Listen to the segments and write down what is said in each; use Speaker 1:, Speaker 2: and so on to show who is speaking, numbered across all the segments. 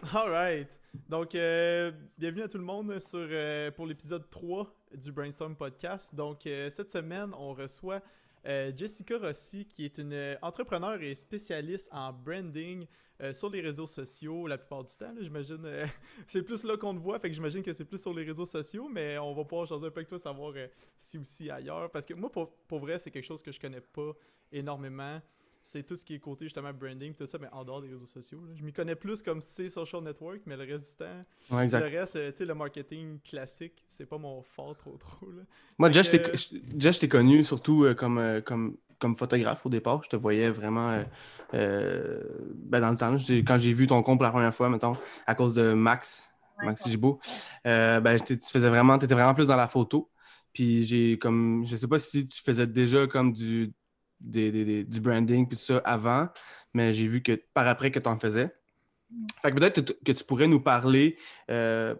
Speaker 1: Alright. Donc, euh, bienvenue à tout le monde sur, euh, pour l'épisode 3 du Brainstorm Podcast. Donc, euh, cette semaine, on reçoit Jessica Rossi, qui est une entrepreneur et spécialiste en branding sur les réseaux sociaux la plupart du temps. J'imagine, c'est plus là qu'on te voit, fait que j'imagine que c'est plus sur les réseaux sociaux, mais on va pouvoir changer un peu avec toi, savoir si aussi ailleurs. Parce que moi, pour, pour vrai, c'est quelque chose que je connais pas énormément c'est tout ce qui est côté justement branding, tout ça, mais en dehors des réseaux sociaux. Je m'y connais plus comme c'est social network, mais le résistant,
Speaker 2: ouais,
Speaker 1: le reste, euh, tu sais, le marketing classique, c'est pas mon fort trop trop.
Speaker 2: Moi, déjà, je t'ai connu surtout euh, comme, euh, comme, comme photographe au départ. Je te voyais vraiment ben, dans le temps. Quand j'ai vu ton compte la première fois, mettons, à cause de Max, Max Gibault, ben, tu faisais vraiment, étais vraiment plus dans la photo. Puis j'ai comme, je sais pas si tu faisais déjà comme du du branding puis tout ça avant, mais j'ai vu que par après que tu en faisais. Mm. Fait que peut-être que tu pourrais nous parler euh,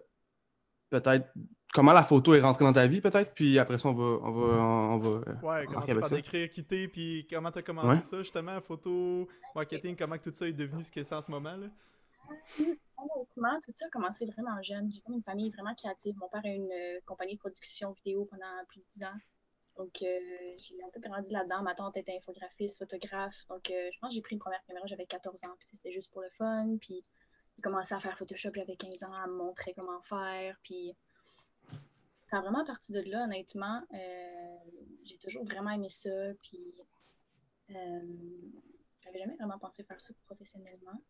Speaker 2: peut-être comment la photo est rentrée dans ta vie, peut-être, puis après ça, on va. On va, on va
Speaker 1: euh, ouais, commencer par décrire, quitter, puis comment tu as commencé ça, justement, photo, marketing, comment tout ça est devenu ce que c'est en ce moment. là?
Speaker 3: Honnêtement, tout ça a commencé vraiment jeune. J'ai comme une famille vraiment créative. Mon père a une euh, compagnie de production vidéo pendant plus de 10 ans. Donc, euh, j'ai un peu grandi là-dedans. Ma tante était infographiste, photographe. Donc, euh, je pense que j'ai pris une première caméra, j'avais 14 ans. Puis, c'était juste pour le fun. Puis, j'ai commencé à faire Photoshop, j'avais 15 ans, à me montrer comment faire. Puis, ça a vraiment parti de là, honnêtement. Euh, j'ai toujours vraiment aimé ça. Puis, j'avais jamais vraiment pensé faire ça professionnellement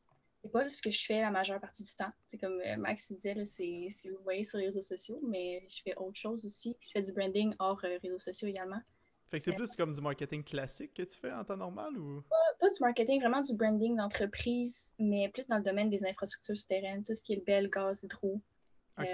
Speaker 3: c'est pas ce que je fais la majeure partie du temps. C'est comme euh, Max disait, c'est ce que vous voyez sur les réseaux sociaux, mais je fais autre chose aussi. Je fais du branding hors euh, réseaux sociaux également.
Speaker 1: Fait que c'est euh, plus comme du marketing classique que tu fais en temps normal ou?
Speaker 3: Pas, du marketing, vraiment du branding d'entreprise, mais plus dans le domaine des infrastructures souterraines, tout ce qui est le bel, gaz, hydro.
Speaker 1: OK.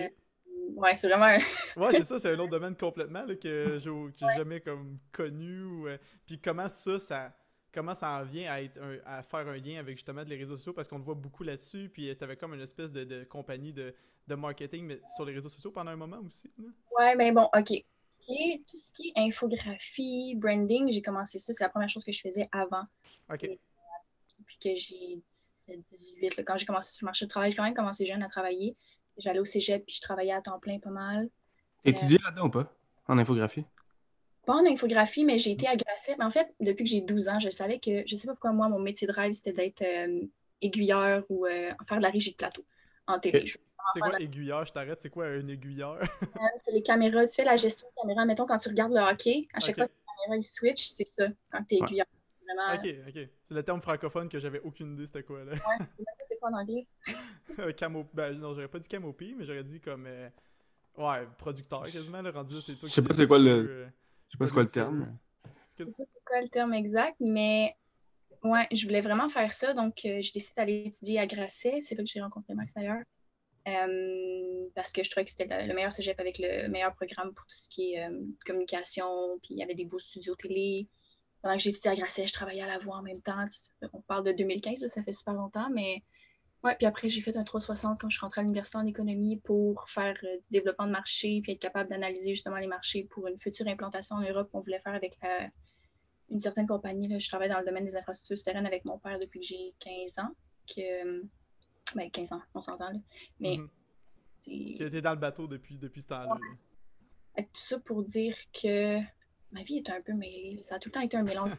Speaker 3: ouais, c'est vraiment.
Speaker 1: ouais, c'est ça, c'est un autre domaine complètement que j'ai jamais comme connu. Puis comment ça, ça comment ça en vient à, être à faire un lien avec justement les réseaux sociaux parce qu'on te voit beaucoup là-dessus, puis tu avais comme une espèce de, compagnie de, marketing mais sur les réseaux sociaux pendant un moment aussi.
Speaker 3: Ouais, mais bon, OK. Ce qui est, tout ce qui est infographie, branding, j'ai commencé ça, c'est la première chose que je faisais avant.
Speaker 1: OK.
Speaker 3: depuis que j'ai 17, 18, quand j'ai commencé sur le marché du travail, j'ai quand même commencé jeune à travailler. J'allais au cégep, puis je travaillais à temps plein pas mal.
Speaker 2: Étudier là-dedans ou pas, en infographie?
Speaker 3: Pas en infographie, mais j'ai été agressée. Mais en fait, depuis que j'ai 12 ans, je savais que, je sais pas pourquoi moi, mon métier de rêve, c'était d'être euh, aiguilleur ou euh, faire de la régie de plateau en télé.
Speaker 1: C'est quoi aiguilleur? Je t'arrête, c'est quoi un aiguilleur?
Speaker 3: Euh, c'est les caméras, tu fais la gestion de caméra. Mettons, quand tu regardes le hockey, à chaque fois que la caméra il switch, c'est ça, quand tu es aiguilleur.
Speaker 1: Vraiment... Ok, ok. C'est le terme francophone que j'avais aucune idée c'était quoi, là.
Speaker 3: Ouais, c'est quoi en anglais?
Speaker 1: Camo... Ben, non, j'aurais pas dit camopie, mais j'aurais dit comme... Ouais, producteur quasiment, le rendu, c'est toi
Speaker 2: Je sais pas c'est quoi le... Je sais pas c'est quoi le terme.
Speaker 3: Je sais pas c'est quoi le terme exact, mais ouais, je voulais vraiment faire ça. Donc, euh, j'ai décidé d'aller étudier à Grasset. C'est là que j'ai rencontré Max d'ailleurs. Euh, parce que je trouvais que c'était le, meilleur cégep avec le meilleur programme pour tout ce qui est euh, communication. Puis il y avait des beaux studios télé. Pendant que j'ai étudié à Grasset, je travaillais à la voix en même temps. On parle de 2015, ça fait super longtemps, mais Ouais, puis après, j'ai fait un 360 quand je suis rentrée à l'université en économie pour faire euh, du développement de marché puis être capable d'analyser justement les marchés pour une future implantation en Europe qu'on voulait faire avec une certaine compagnie. Là. Je travaille dans le domaine des infrastructures souterraines avec mon père depuis que j'ai 15 ans. Que, ben, 15 ans, on s'entend. Là. Mais.
Speaker 1: Mm Tu étais dans le bateau depuis, depuis ce temps-là.
Speaker 3: Tout ça pour dire que ma vie est un peu mêlée. Ça a tout le temps été un mélange.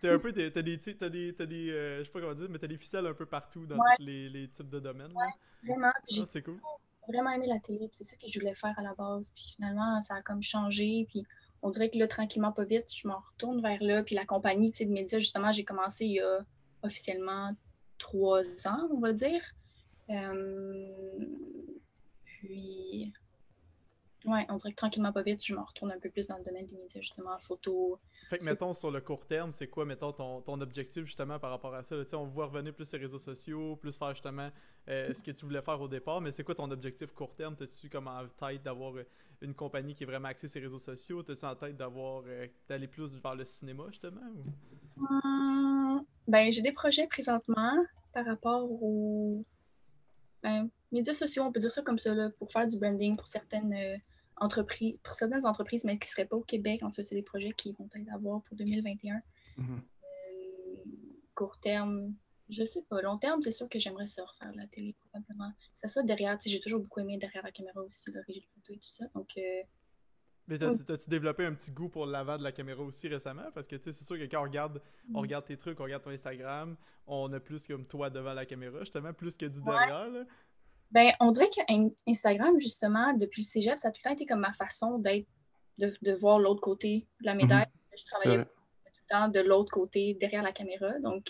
Speaker 1: T'as un peu des. T'as des. T'as des, t'as des euh, je sais pas comment dire, mais t'as des ficelles un peu partout dans tous les, les, types de domaines.
Speaker 3: Ouais, vraiment.
Speaker 1: Ah, c'est cool.
Speaker 3: vraiment aimé la télé, c'est ça que je voulais faire à la base. Puis finalement, ça a comme changé. Puis on dirait que là, tranquillement, pas vite, je m'en retourne vers là. Puis la compagnie de médias, justement, j'ai commencé il y a officiellement trois ans, on va dire. Euh, ouais, on dirait que tranquillement, pas vite, je m'en retourne un peu plus dans le domaine des médias, justement, photo,
Speaker 1: fait que, mettons, sur le court terme, c'est quoi, mettons, ton, ton, objectif justement par rapport à ça? Là, on voit revenir plus sur les réseaux sociaux, plus faire justement euh, ce que tu voulais faire au départ, mais c'est quoi ton objectif court terme? T'as-tu comme en tête d'avoir euh, une compagnie qui est vraiment axée sur les réseaux sociaux? T'as-tu en tête d'avoir euh, d'aller plus vers le cinéma justement?
Speaker 3: Hum, ben, j'ai des projets présentement par rapport aux ben, médias sociaux, on peut dire ça comme ça, là, pour faire du branding pour certaines entreprises, pour certaines entreprises, mais qui ne seraient pas au Québec. En tout c'est des projets qui vont être à voir pour 2021. Mm-hmm. Euh, court terme, Je sais pas. Long terme, c'est sûr que j'aimerais ça refaire la télé, probablement. Que ça soit derrière. J'ai toujours beaucoup aimé derrière la caméra aussi, le régie de photo et tout ça. Donc. Euh...
Speaker 1: Mais t'as-tu développé un petit goût pour l'avant de la caméra aussi récemment? Parce que c'est sûr que quand on regarde, on mm. regarde tes trucs, on regarde ton Instagram, on a plus comme toi devant la caméra, justement, plus que du derrière. Là.
Speaker 3: Ben, on dirait que Instagram, justement, depuis le cégep, ça a tout le temps été comme ma façon d'être, de, de, voir l'autre côté de la médaille. Mm-hmm. Je travaillais tout le temps de l'autre côté, derrière la caméra. Donc,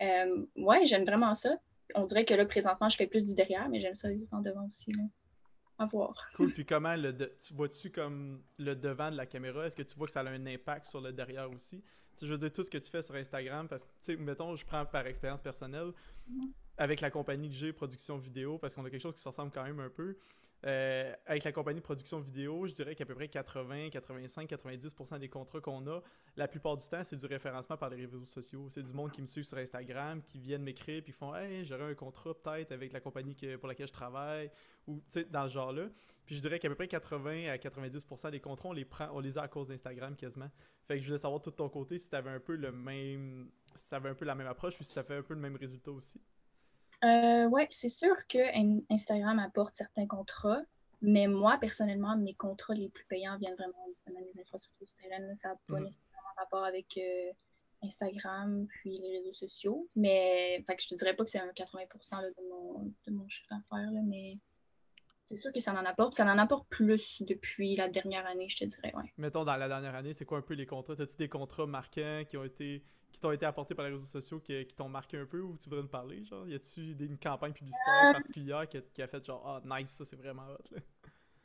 Speaker 3: euh, ouais, j'aime vraiment ça. On dirait que là, présentement, je fais plus du derrière, mais j'aime ça en devant aussi. Là. À voir.
Speaker 1: Cool. Puis comment le tu vois-tu comme le devant de la caméra? Est-ce que tu vois que ça a un impact sur le derrière aussi? Tu je veux dire, tout ce que tu fais sur Instagram, parce que, tu sais, mettons, je prends par expérience personnelle, mm-hmm. Avec la compagnie que j'ai, production vidéo, parce qu'on a quelque chose qui se ressemble quand même un peu. Euh, avec la compagnie production vidéo, je dirais qu'à peu près 80, 85, 90% des contrats qu'on a, la plupart du temps, c'est du référencement par les réseaux sociaux. C'est du monde qui me suit sur Instagram, qui viennent m'écrire, puis font Hey, j'aurais un contrat peut-être avec la compagnie pour laquelle je travaille, ou dans ce genre-là. Puis je dirais qu'à peu près 80 à 90% des contrats, on les prend, on les a à cause d'Instagram quasiment. Fait que je voulais savoir tout de ton côté si tu avais un peu le même. si tu un peu la même approche ou si ça fait un peu le même résultat aussi.
Speaker 3: Euh, oui, c'est sûr que Instagram apporte certains contrats, mais moi, personnellement, mes contrats les plus payants viennent vraiment des infrastructures souterraines. Ça n'a pas mm. nécessairement rapport avec euh, Instagram puis les réseaux sociaux. Mais fait que je te dirais pas que c'est un 80% de, mon, de mon chiffre d'affaires, mais c'est sûr que ça en apporte. Ça en apporte plus depuis la dernière année, je te dirais, ouais.
Speaker 1: Mettons, dans la dernière année, c'est quoi un peu les contrats? As-tu des contrats marquants qui ont été qui t'ont été apportés par les réseaux sociaux qui, t'ont marqué un peu ou tu voudrais nous parler? Genre, y a-tu une campagne publicitaire euh. particulière qui a, fait genre Ah nice, ça c'est vraiment hot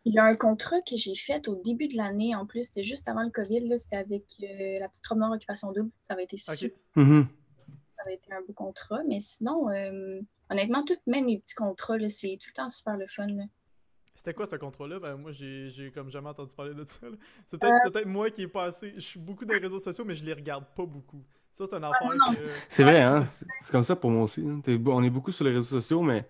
Speaker 3: Il y a un contrat que j'ai fait au début de l'année en plus, c'était juste avant le COVID, c'était avec euh, la petite robe noire occupation double. Ça avait été super. Mm-hmm. Ça avait été un beau contrat, mais sinon, euh, honnêtement, tout, même les petits contrats, c'est tout le temps super le fun.
Speaker 1: C'était quoi ce contrat-là? Ben, moi, j'ai comme jamais entendu parler de ça. C'est peut-être moi qui ai passé. Je suis beaucoup dans les réseaux sociaux, mais je les regarde pas beaucoup. Ça, c'est un ah, affaire
Speaker 2: C'est vrai, hein? C'est comme ça pour moi aussi. Hein. On est beaucoup sur les réseaux sociaux, mais...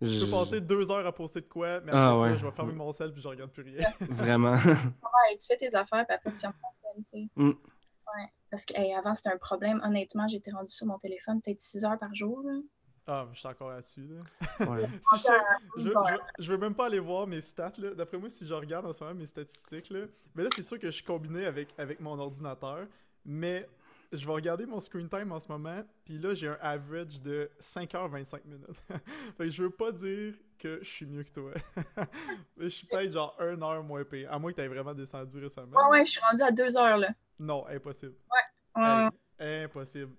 Speaker 1: Je peux passer deux heures à poster de quoi, mais ah, après ça, je vais fermer mon sel puis je regarde plus rien.
Speaker 2: Vraiment.
Speaker 3: ouais, tu fais tes affaires puis après tu fermes ton sel, tu sais. Mm. Ouais. Parce qu'avant, c'était un problème. Honnêtement, j'étais rendu sur mon téléphone peut-être 6 heures par jour.
Speaker 1: Ah, je suis encore là-dessus. Là. Ouais. je, je, veux même pas aller voir mes stats. D'après moi, si je regarde en ce moment mes statistiques, là, mais là, c'est sûr que je suis combiné avec, avec mon ordinateur. Mais je vais regarder mon screen time en ce moment, puis là, j'ai un average de 5h25 minutes. fait que je veux pas dire que je suis mieux que toi. je suis peut-être genre 1 heure moins payé, à moins que tu aies vraiment descendu récemment.
Speaker 3: Ouais, ouais, je suis rendu à 2 heures, là.
Speaker 1: Non, impossible.
Speaker 3: Ouais.
Speaker 1: impossible.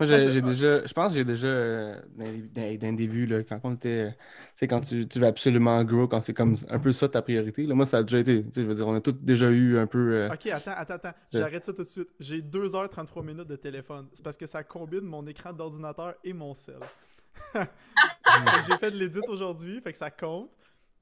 Speaker 2: Moi, j'ai déjà, je pense que j'ai déjà, euh, d'un début, là, quand on était, c'est quand tu, tu, veux absolument grow, quand c'est comme un peu ça ta priorité. Là, moi, ça a déjà été, je veux dire, on a tous déjà eu un peu. Euh,
Speaker 1: ok, attends, attends, attends. J'arrête ça tout de suite. J'ai 2h33 minutes de téléphone. C'est parce que ça combine mon écran d'ordinateur et mon cell. j'ai fait de l'édit aujourd'hui, fait que ça compte.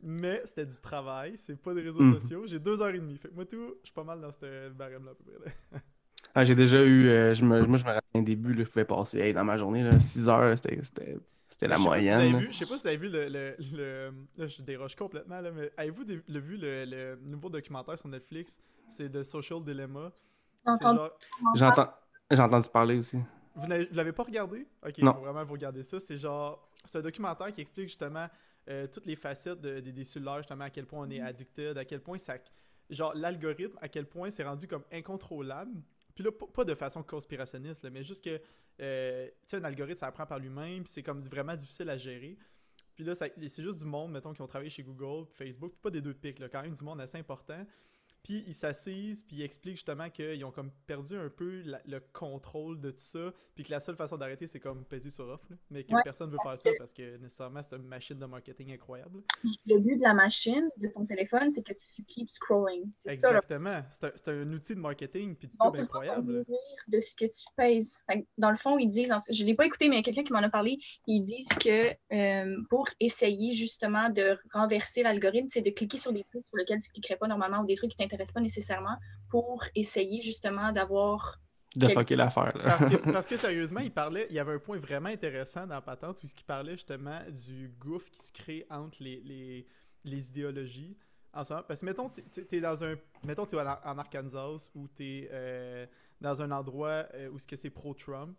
Speaker 1: Mais c'était du travail, c'est pas des réseaux mm. sociaux. J'ai 2h30. Fait que moi, tout, je suis pas mal dans ce barème-là à peu près.
Speaker 2: Ah, j'ai déjà eu. Euh, je me, moi, je me rappelle un début, là, je pouvais passer dans ma journée, là, 6 heures, c'était la moyenne.
Speaker 1: je sais pas si vous avez vu le. le, le là, je déroge complètement, là, mais avez-vous vu le, le, nouveau documentaire sur Netflix C'est The Social Dilemma?
Speaker 2: J'ai entendu parler aussi.
Speaker 1: Vous l'avez pas regardé? Ok, non. faut vraiment vous regarder ça. C'est genre. C'est un documentaire qui explique justement euh, toutes les facettes de, des cellulaires, justement, à quel point on est addicted, à quel point ça. Genre, l'algorithme, à quel point c'est rendu comme incontrôlable puis là, pas de façon conspirationniste, mais juste que, euh, tu sais, un algorithme, ça apprend par lui-même, puis c'est comme vraiment difficile à gérer. Puis là, c'est juste du monde, mettons, qui ont travaillé chez Google, Facebook, pas des deux pics, là, quand même du monde assez important. Puis ils s'assisent, puis ils expliquent justement qu'ils ont comme perdu un peu le contrôle de tout ça, puis que la seule façon d'arrêter, c'est comme peser sur off, mais que personne veut faire ça parce que nécessairement, c'est une machine de marketing incroyable.
Speaker 3: Le but de la machine, de ton téléphone, c'est que tu keep scrolling.
Speaker 1: Exactement. C'est un, un, outil de marketing, puis de pub incroyable.
Speaker 3: de ce que tu pèses. Dans le fond, ils disent, je ne l'ai pas écouté, mais il y a quelqu'un qui m'en a parlé, ils disent que euh, pour essayer justement de renverser l'algorithme, c'est de cliquer sur des trucs sur lesquels tu ne cliquerais pas normalement ou des trucs qui t'intéressent pas nécessairement pour essayer justement d'avoir
Speaker 2: de fucker l'affaire.
Speaker 1: Parce, que, sérieusement, il parlait, il y avait un point vraiment intéressant dans patente où il parlait justement du gouffre qui se crée entre les, les, les idéologies. En ce moment. Parce que mettons, tu es dans un. Mettons, es en Arkansas ou tu es euh, dans un endroit euh, où c'est pro-Trump.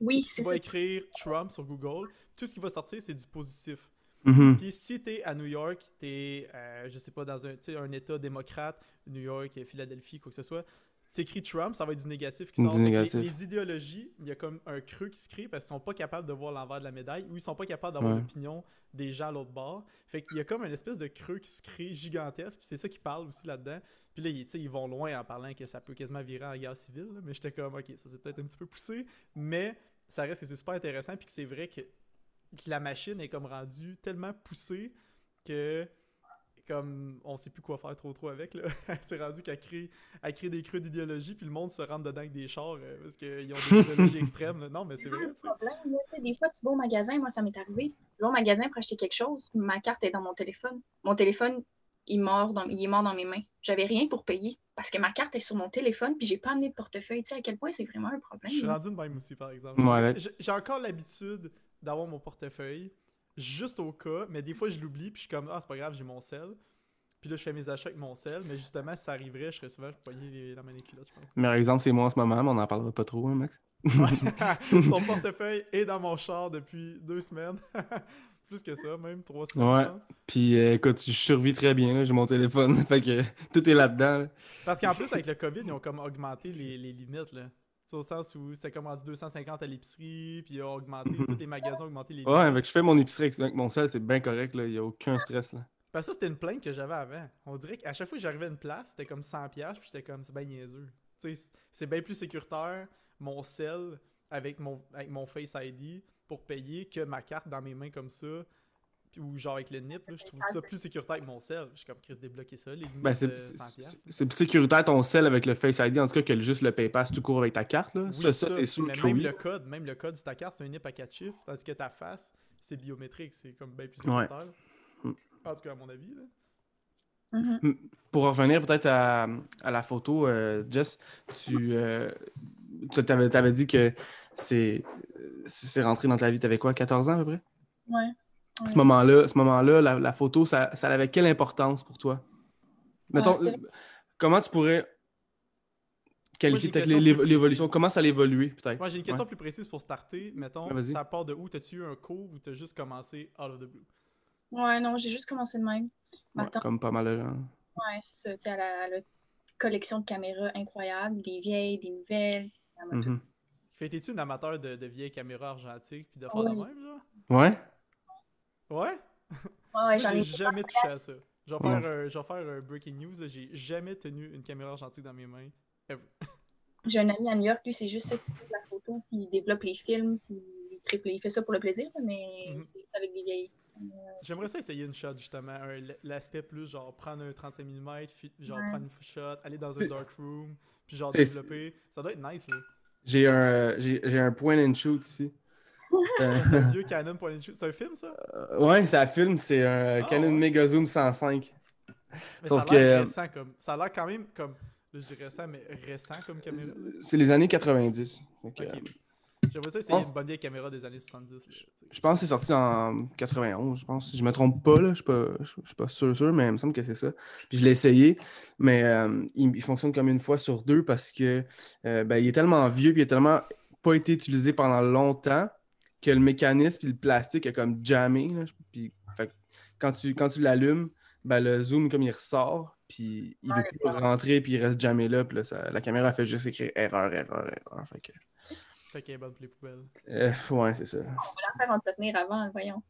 Speaker 3: Oui,
Speaker 1: tu
Speaker 3: c'est
Speaker 1: vas
Speaker 3: ça.
Speaker 1: écrire Trump sur Google, tout ce qui va sortir, c'est du positif.
Speaker 2: Mhm.
Speaker 1: Puis si t'es à New York, t'es, euh, je sais pas, dans un, tu un état démocrate, New York, Philadelphie, quoi que ce soit, t'écris Trump, ça va être du négatif qui sort. Les- idéologies, il y a comme un creux qui se crée parce qu'ils sont pas capables de voir l'envers de la médaille ou ils sont pas capables d'avoir
Speaker 2: Ouais.
Speaker 1: l'opinion des gens à l'autre bord. Fait qu'il y a comme une espèce de creux qui se crée gigantesque, puis c'est ça qui parle aussi là-dedans. Puis là, ils, tu ils vont loin en parlant que ça peut quasiment virer en guerre civile, là, mais j'étais comme, ok, ça c'est peut-être un petit peu poussé, mais ça reste que c'est super intéressant, puis que c'est vrai que que la machine est comme rendue tellement poussée que comme on sait plus quoi faire trop trop avec là. c'est rendu qu'elle crée, elle crée des creux d'idéologie puis le monde se rentre dedans avec des chars euh, parce qu'ils ont des idéologies extrêmes. là. Non mais c'est vrai. sais.
Speaker 3: problème. là, tu sais, des fois, tu vas au magasin, moi, ça m'est arrivé. Je vais au magasin pour acheter quelque chose, ma carte est dans mon téléphone. Mon téléphone, il, mord dans, il est mort dans mes mains. J'avais rien pour payer parce que ma carte est sur mon téléphone puis j'ai pas amené de portefeuille. Tu sais à quel point c'est vraiment un problème.
Speaker 1: Je suis rendu de même aussi par exemple.
Speaker 2: Ouais.
Speaker 1: J'ai encore l'habitude d'avoir mon portefeuille juste au cas, mais des fois je l'oublie puis je suis comme ah c'est pas grave j'ai mon sel. Puis là je fais mes achats avec mon sel, mais justement si ça arriverait je serais souvent poigné la culottes je pense.
Speaker 2: Meilleur exemple, c'est moi en ce moment, mais on n'en parlera pas trop, hein, Max?
Speaker 1: Son portefeuille est dans mon char depuis deux semaines. Plus que ça, même trois semaines.
Speaker 2: Ouais. Puis euh, écoute, je survis très bien, j'ai mon téléphone, fait que tout est là-dedans. là.
Speaker 1: Parce qu'en plus, avec le COVID, ils ont comme augmenté les, les limites. Là. Au sens où c'est comme rendu 250 à l'épicerie, puis ont augmenté, tous les magasins ont augmenté les
Speaker 2: Ouais, que je fais mon épicerie avec- avec mon sel, c'est bien correct, là, il n'y a aucun stress. Là.
Speaker 1: Parce que ça, c'était une plainte que j'avais avant. On dirait qu'à chaque fois que j'arrivais à une place, c'était comme 100$, piastres, puis j'étais comme, c'est bien niaiseux. Tu sais, c'est- c'est bien plus sécuritaire, mon sel avec mon, avec mon Face ID pour payer que ma carte dans mes mains comme ça. Ou genre avec le NIP, là, je trouve ça plus sécuritaire avec mon sel. Je suis comme, Chris, débloquer ça, les
Speaker 2: Ben, c'est c'est-
Speaker 1: 100$. piastres.
Speaker 2: c'est- c'est plus sécuritaire ton sel avec le Face ID, en tout cas que juste le PayPass tout court avec ta carte. Là.
Speaker 1: Oui,
Speaker 2: ça, ça, c'est sûr
Speaker 1: mais
Speaker 2: que
Speaker 1: même
Speaker 2: oui.
Speaker 1: le code, même le code de ta carte, c'est un NIP à 4 chiffres, tandis que ta face, c'est biométrique, c'est comme bien plus
Speaker 2: Ouais.
Speaker 1: sécuritaire.
Speaker 2: Mm.
Speaker 1: En tout cas, à mon avis. Là.
Speaker 3: Mhm.
Speaker 2: Pour revenir peut-être à, à la photo, euh, Jess, tu, euh, tu avais, avais dit que c'est c'est rentré dans ta vie, tu avais quoi, 14 ans à peu près?
Speaker 3: Ouais.
Speaker 2: À ce moment-là, ce moment-là, la, la photo, ça, ça avait quelle importance pour toi? Mettons,
Speaker 3: c'était-
Speaker 2: comment tu pourrais qualifier l'évolution? Comment ça a évolué, peut-être?
Speaker 1: Moi, j'ai une question plus précise pour starter. Mettons,
Speaker 2: Ah,
Speaker 1: ça part de où? T'as-tu eu un cours ou t'as juste commencé out of the blue?
Speaker 3: Ouais, non, j'ai juste commencé de même.
Speaker 2: Ouais, comme pas mal de gens.
Speaker 3: ouais, c'est ça. Tu sais, elle a, elle a une collection de caméras incroyables, des vieilles, des nouvelles.
Speaker 2: Mhm.
Speaker 1: Fait t'es-tu une amateur de, de vieilles caméras argentiques puis de faire de
Speaker 3: Oui.
Speaker 1: même, genre?
Speaker 2: Ouais?
Speaker 1: Ouais?
Speaker 3: Ouais, j'en
Speaker 1: j'ai
Speaker 3: ai
Speaker 1: jamais touché à ça. Je vais faire,
Speaker 2: Ouais.
Speaker 1: un, je vais faire un breaking news. J'ai jamais tenu une caméra argentique dans mes mains.
Speaker 3: J'ai un ami à New York, lui, c'est juste ça qui fait de la photo, puis il développe les films, puis il, triple- il fait ça pour le plaisir, mais
Speaker 1: Mhm.
Speaker 3: c'est avec des vieilles.
Speaker 1: J'aimerais ça essayer une shot, justement. un- L'aspect plus, genre, prendre un 35 mm, genre,
Speaker 3: Ouais.
Speaker 1: prendre une shot, aller dans un dark room, puis genre, développer. Ça doit être nice, là.
Speaker 2: J'ai un, euh, j'ai j'ai un point and shoot ici. Euh,
Speaker 1: C'est un vieux Canon point and shoot. C'est un film, ça?
Speaker 2: Euh, ouais, ça filme, c'est un
Speaker 1: Ah,
Speaker 2: Canon
Speaker 1: ouais.
Speaker 2: Mega Zoom 105.
Speaker 1: Mais
Speaker 2: Sauf
Speaker 1: ça a l'air
Speaker 2: que-
Speaker 1: récent comme. Ça a l'air quand même comme. Je dis récent, mais récent comme caméra.
Speaker 2: C'est les années 90. Donc, euh,
Speaker 1: Ok. J'aimerais ça essayer
Speaker 2: pense-
Speaker 1: une bonne vieille caméra des années 70. là, tu sais.
Speaker 2: Je pense que c'est sorti en 91, je pense. Si je me trompe pas, là, je suis pas, je, je suis pas sûr, sûr, mais il me semble que c'est ça. Puis je l'ai essayé, mais euh, il, il fonctionne comme une fois sur deux parce que euh, ben, il est tellement vieux puis il a tellement pas été utilisé pendant longtemps que le mécanisme puis le plastique est comme jammé. là. Puis, fait quand tu, quand tu l'allumes, ben, le zoom comme il ressort, puis il veut
Speaker 3: Ouais,
Speaker 2: plus rentrer puis il reste jammé là, puis là, ça- la caméra fait juste écrire erreur, erreur, erreur. Fait que,
Speaker 1: Fait qu'elle est bonne pour les poubelles.
Speaker 2: euh, ouais, c'est ça.
Speaker 3: On va la faire entretenir avant, voyons.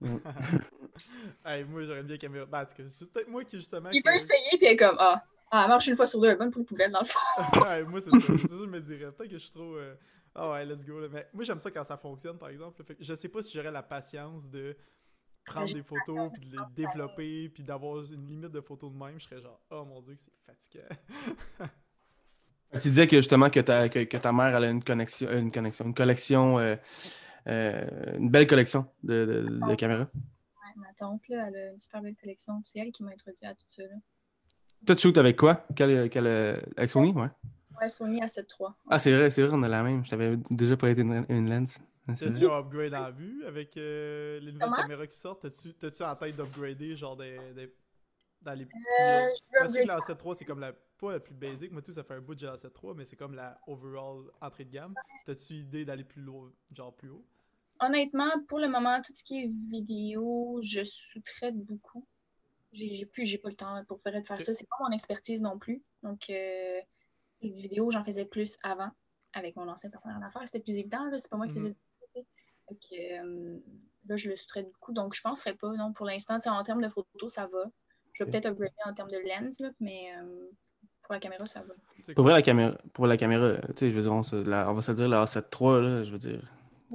Speaker 1: hey, moi, j'aurais une vieille caméra. Ben, c'est que c'est peut-être moi qui, justement.
Speaker 3: Il
Speaker 1: que-
Speaker 3: peut essayer, puis elle est comme, ah, ah, elle marche une fois sur deux, elle est bonne pour les poubelles, dans le fond.
Speaker 1: ouais, moi, c'est ça. C'est ça, je me dirais. Peut-être que je suis trop. euh, Ah ouais, let's go. là. Mais moi, j'aime ça quand ça fonctionne, par exemple. là. Fait que je sais pas si j'aurais la patience de prendre des photos, puis de les développer, puis d'avoir une limite de photos de même. Je serais genre, oh mon dieu, c'est fatigant.
Speaker 2: Tu disais que justement que ta, que, que ta mère elle a une connexion, une connexion, une collection, euh, euh, une belle collection de, de- de caméras.
Speaker 3: Ouais, ma tante, là, elle a une super belle collection. C'est elle qui m'a introduit à tout ça. Là.
Speaker 2: Toi, tu shootes avec quoi? Quel, quel, euh, avec Sony, ouais.
Speaker 3: Ouais, Sony A7 III.
Speaker 2: Ah, c'est vrai, c'est vrai, on a la même. Je t'avais déjà prêté une, une lens.
Speaker 1: T'as-tu un upgrade en vue avec euh, les nouvelles
Speaker 3: Comment?
Speaker 1: caméras qui sortent? T'as-tu t'as-tu en tête d'upgrader, genre des, des- dans les.
Speaker 3: Euh,
Speaker 1: Je
Speaker 3: je
Speaker 1: sais que la 7 III, c'est comme la. Pas la plus basique. Moi, tout, ça fait un bout de la 7.3, mais c'est comme la overall entrée de gamme. T'as-tu idée d'aller plus loin, genre plus haut?
Speaker 3: Honnêtement, pour le moment, tout ce qui est vidéo, je sous-traite beaucoup. J'ai plus, j'ai pas le temps pour faire, faire ça. C'est pas mon expertise non plus. Donc, euh, du vidéo, j'en faisais plus avant avec mon ancien partenaire d'affaires. C'était plus évident, c'est pas moi qui faisais mm Donc, euh, là, je le sous-traite beaucoup. Donc, je penserais pas. Non, pour l'instant, en termes de photos, ça va. Je vais peut-être upgrader en termes de lens, là, mais euh, pour la caméra, ça va.
Speaker 2: Pour vrai, la caméra, pour la caméra, tu sais, je veux dire, on, va se dire la A7 III, là, je veux dire.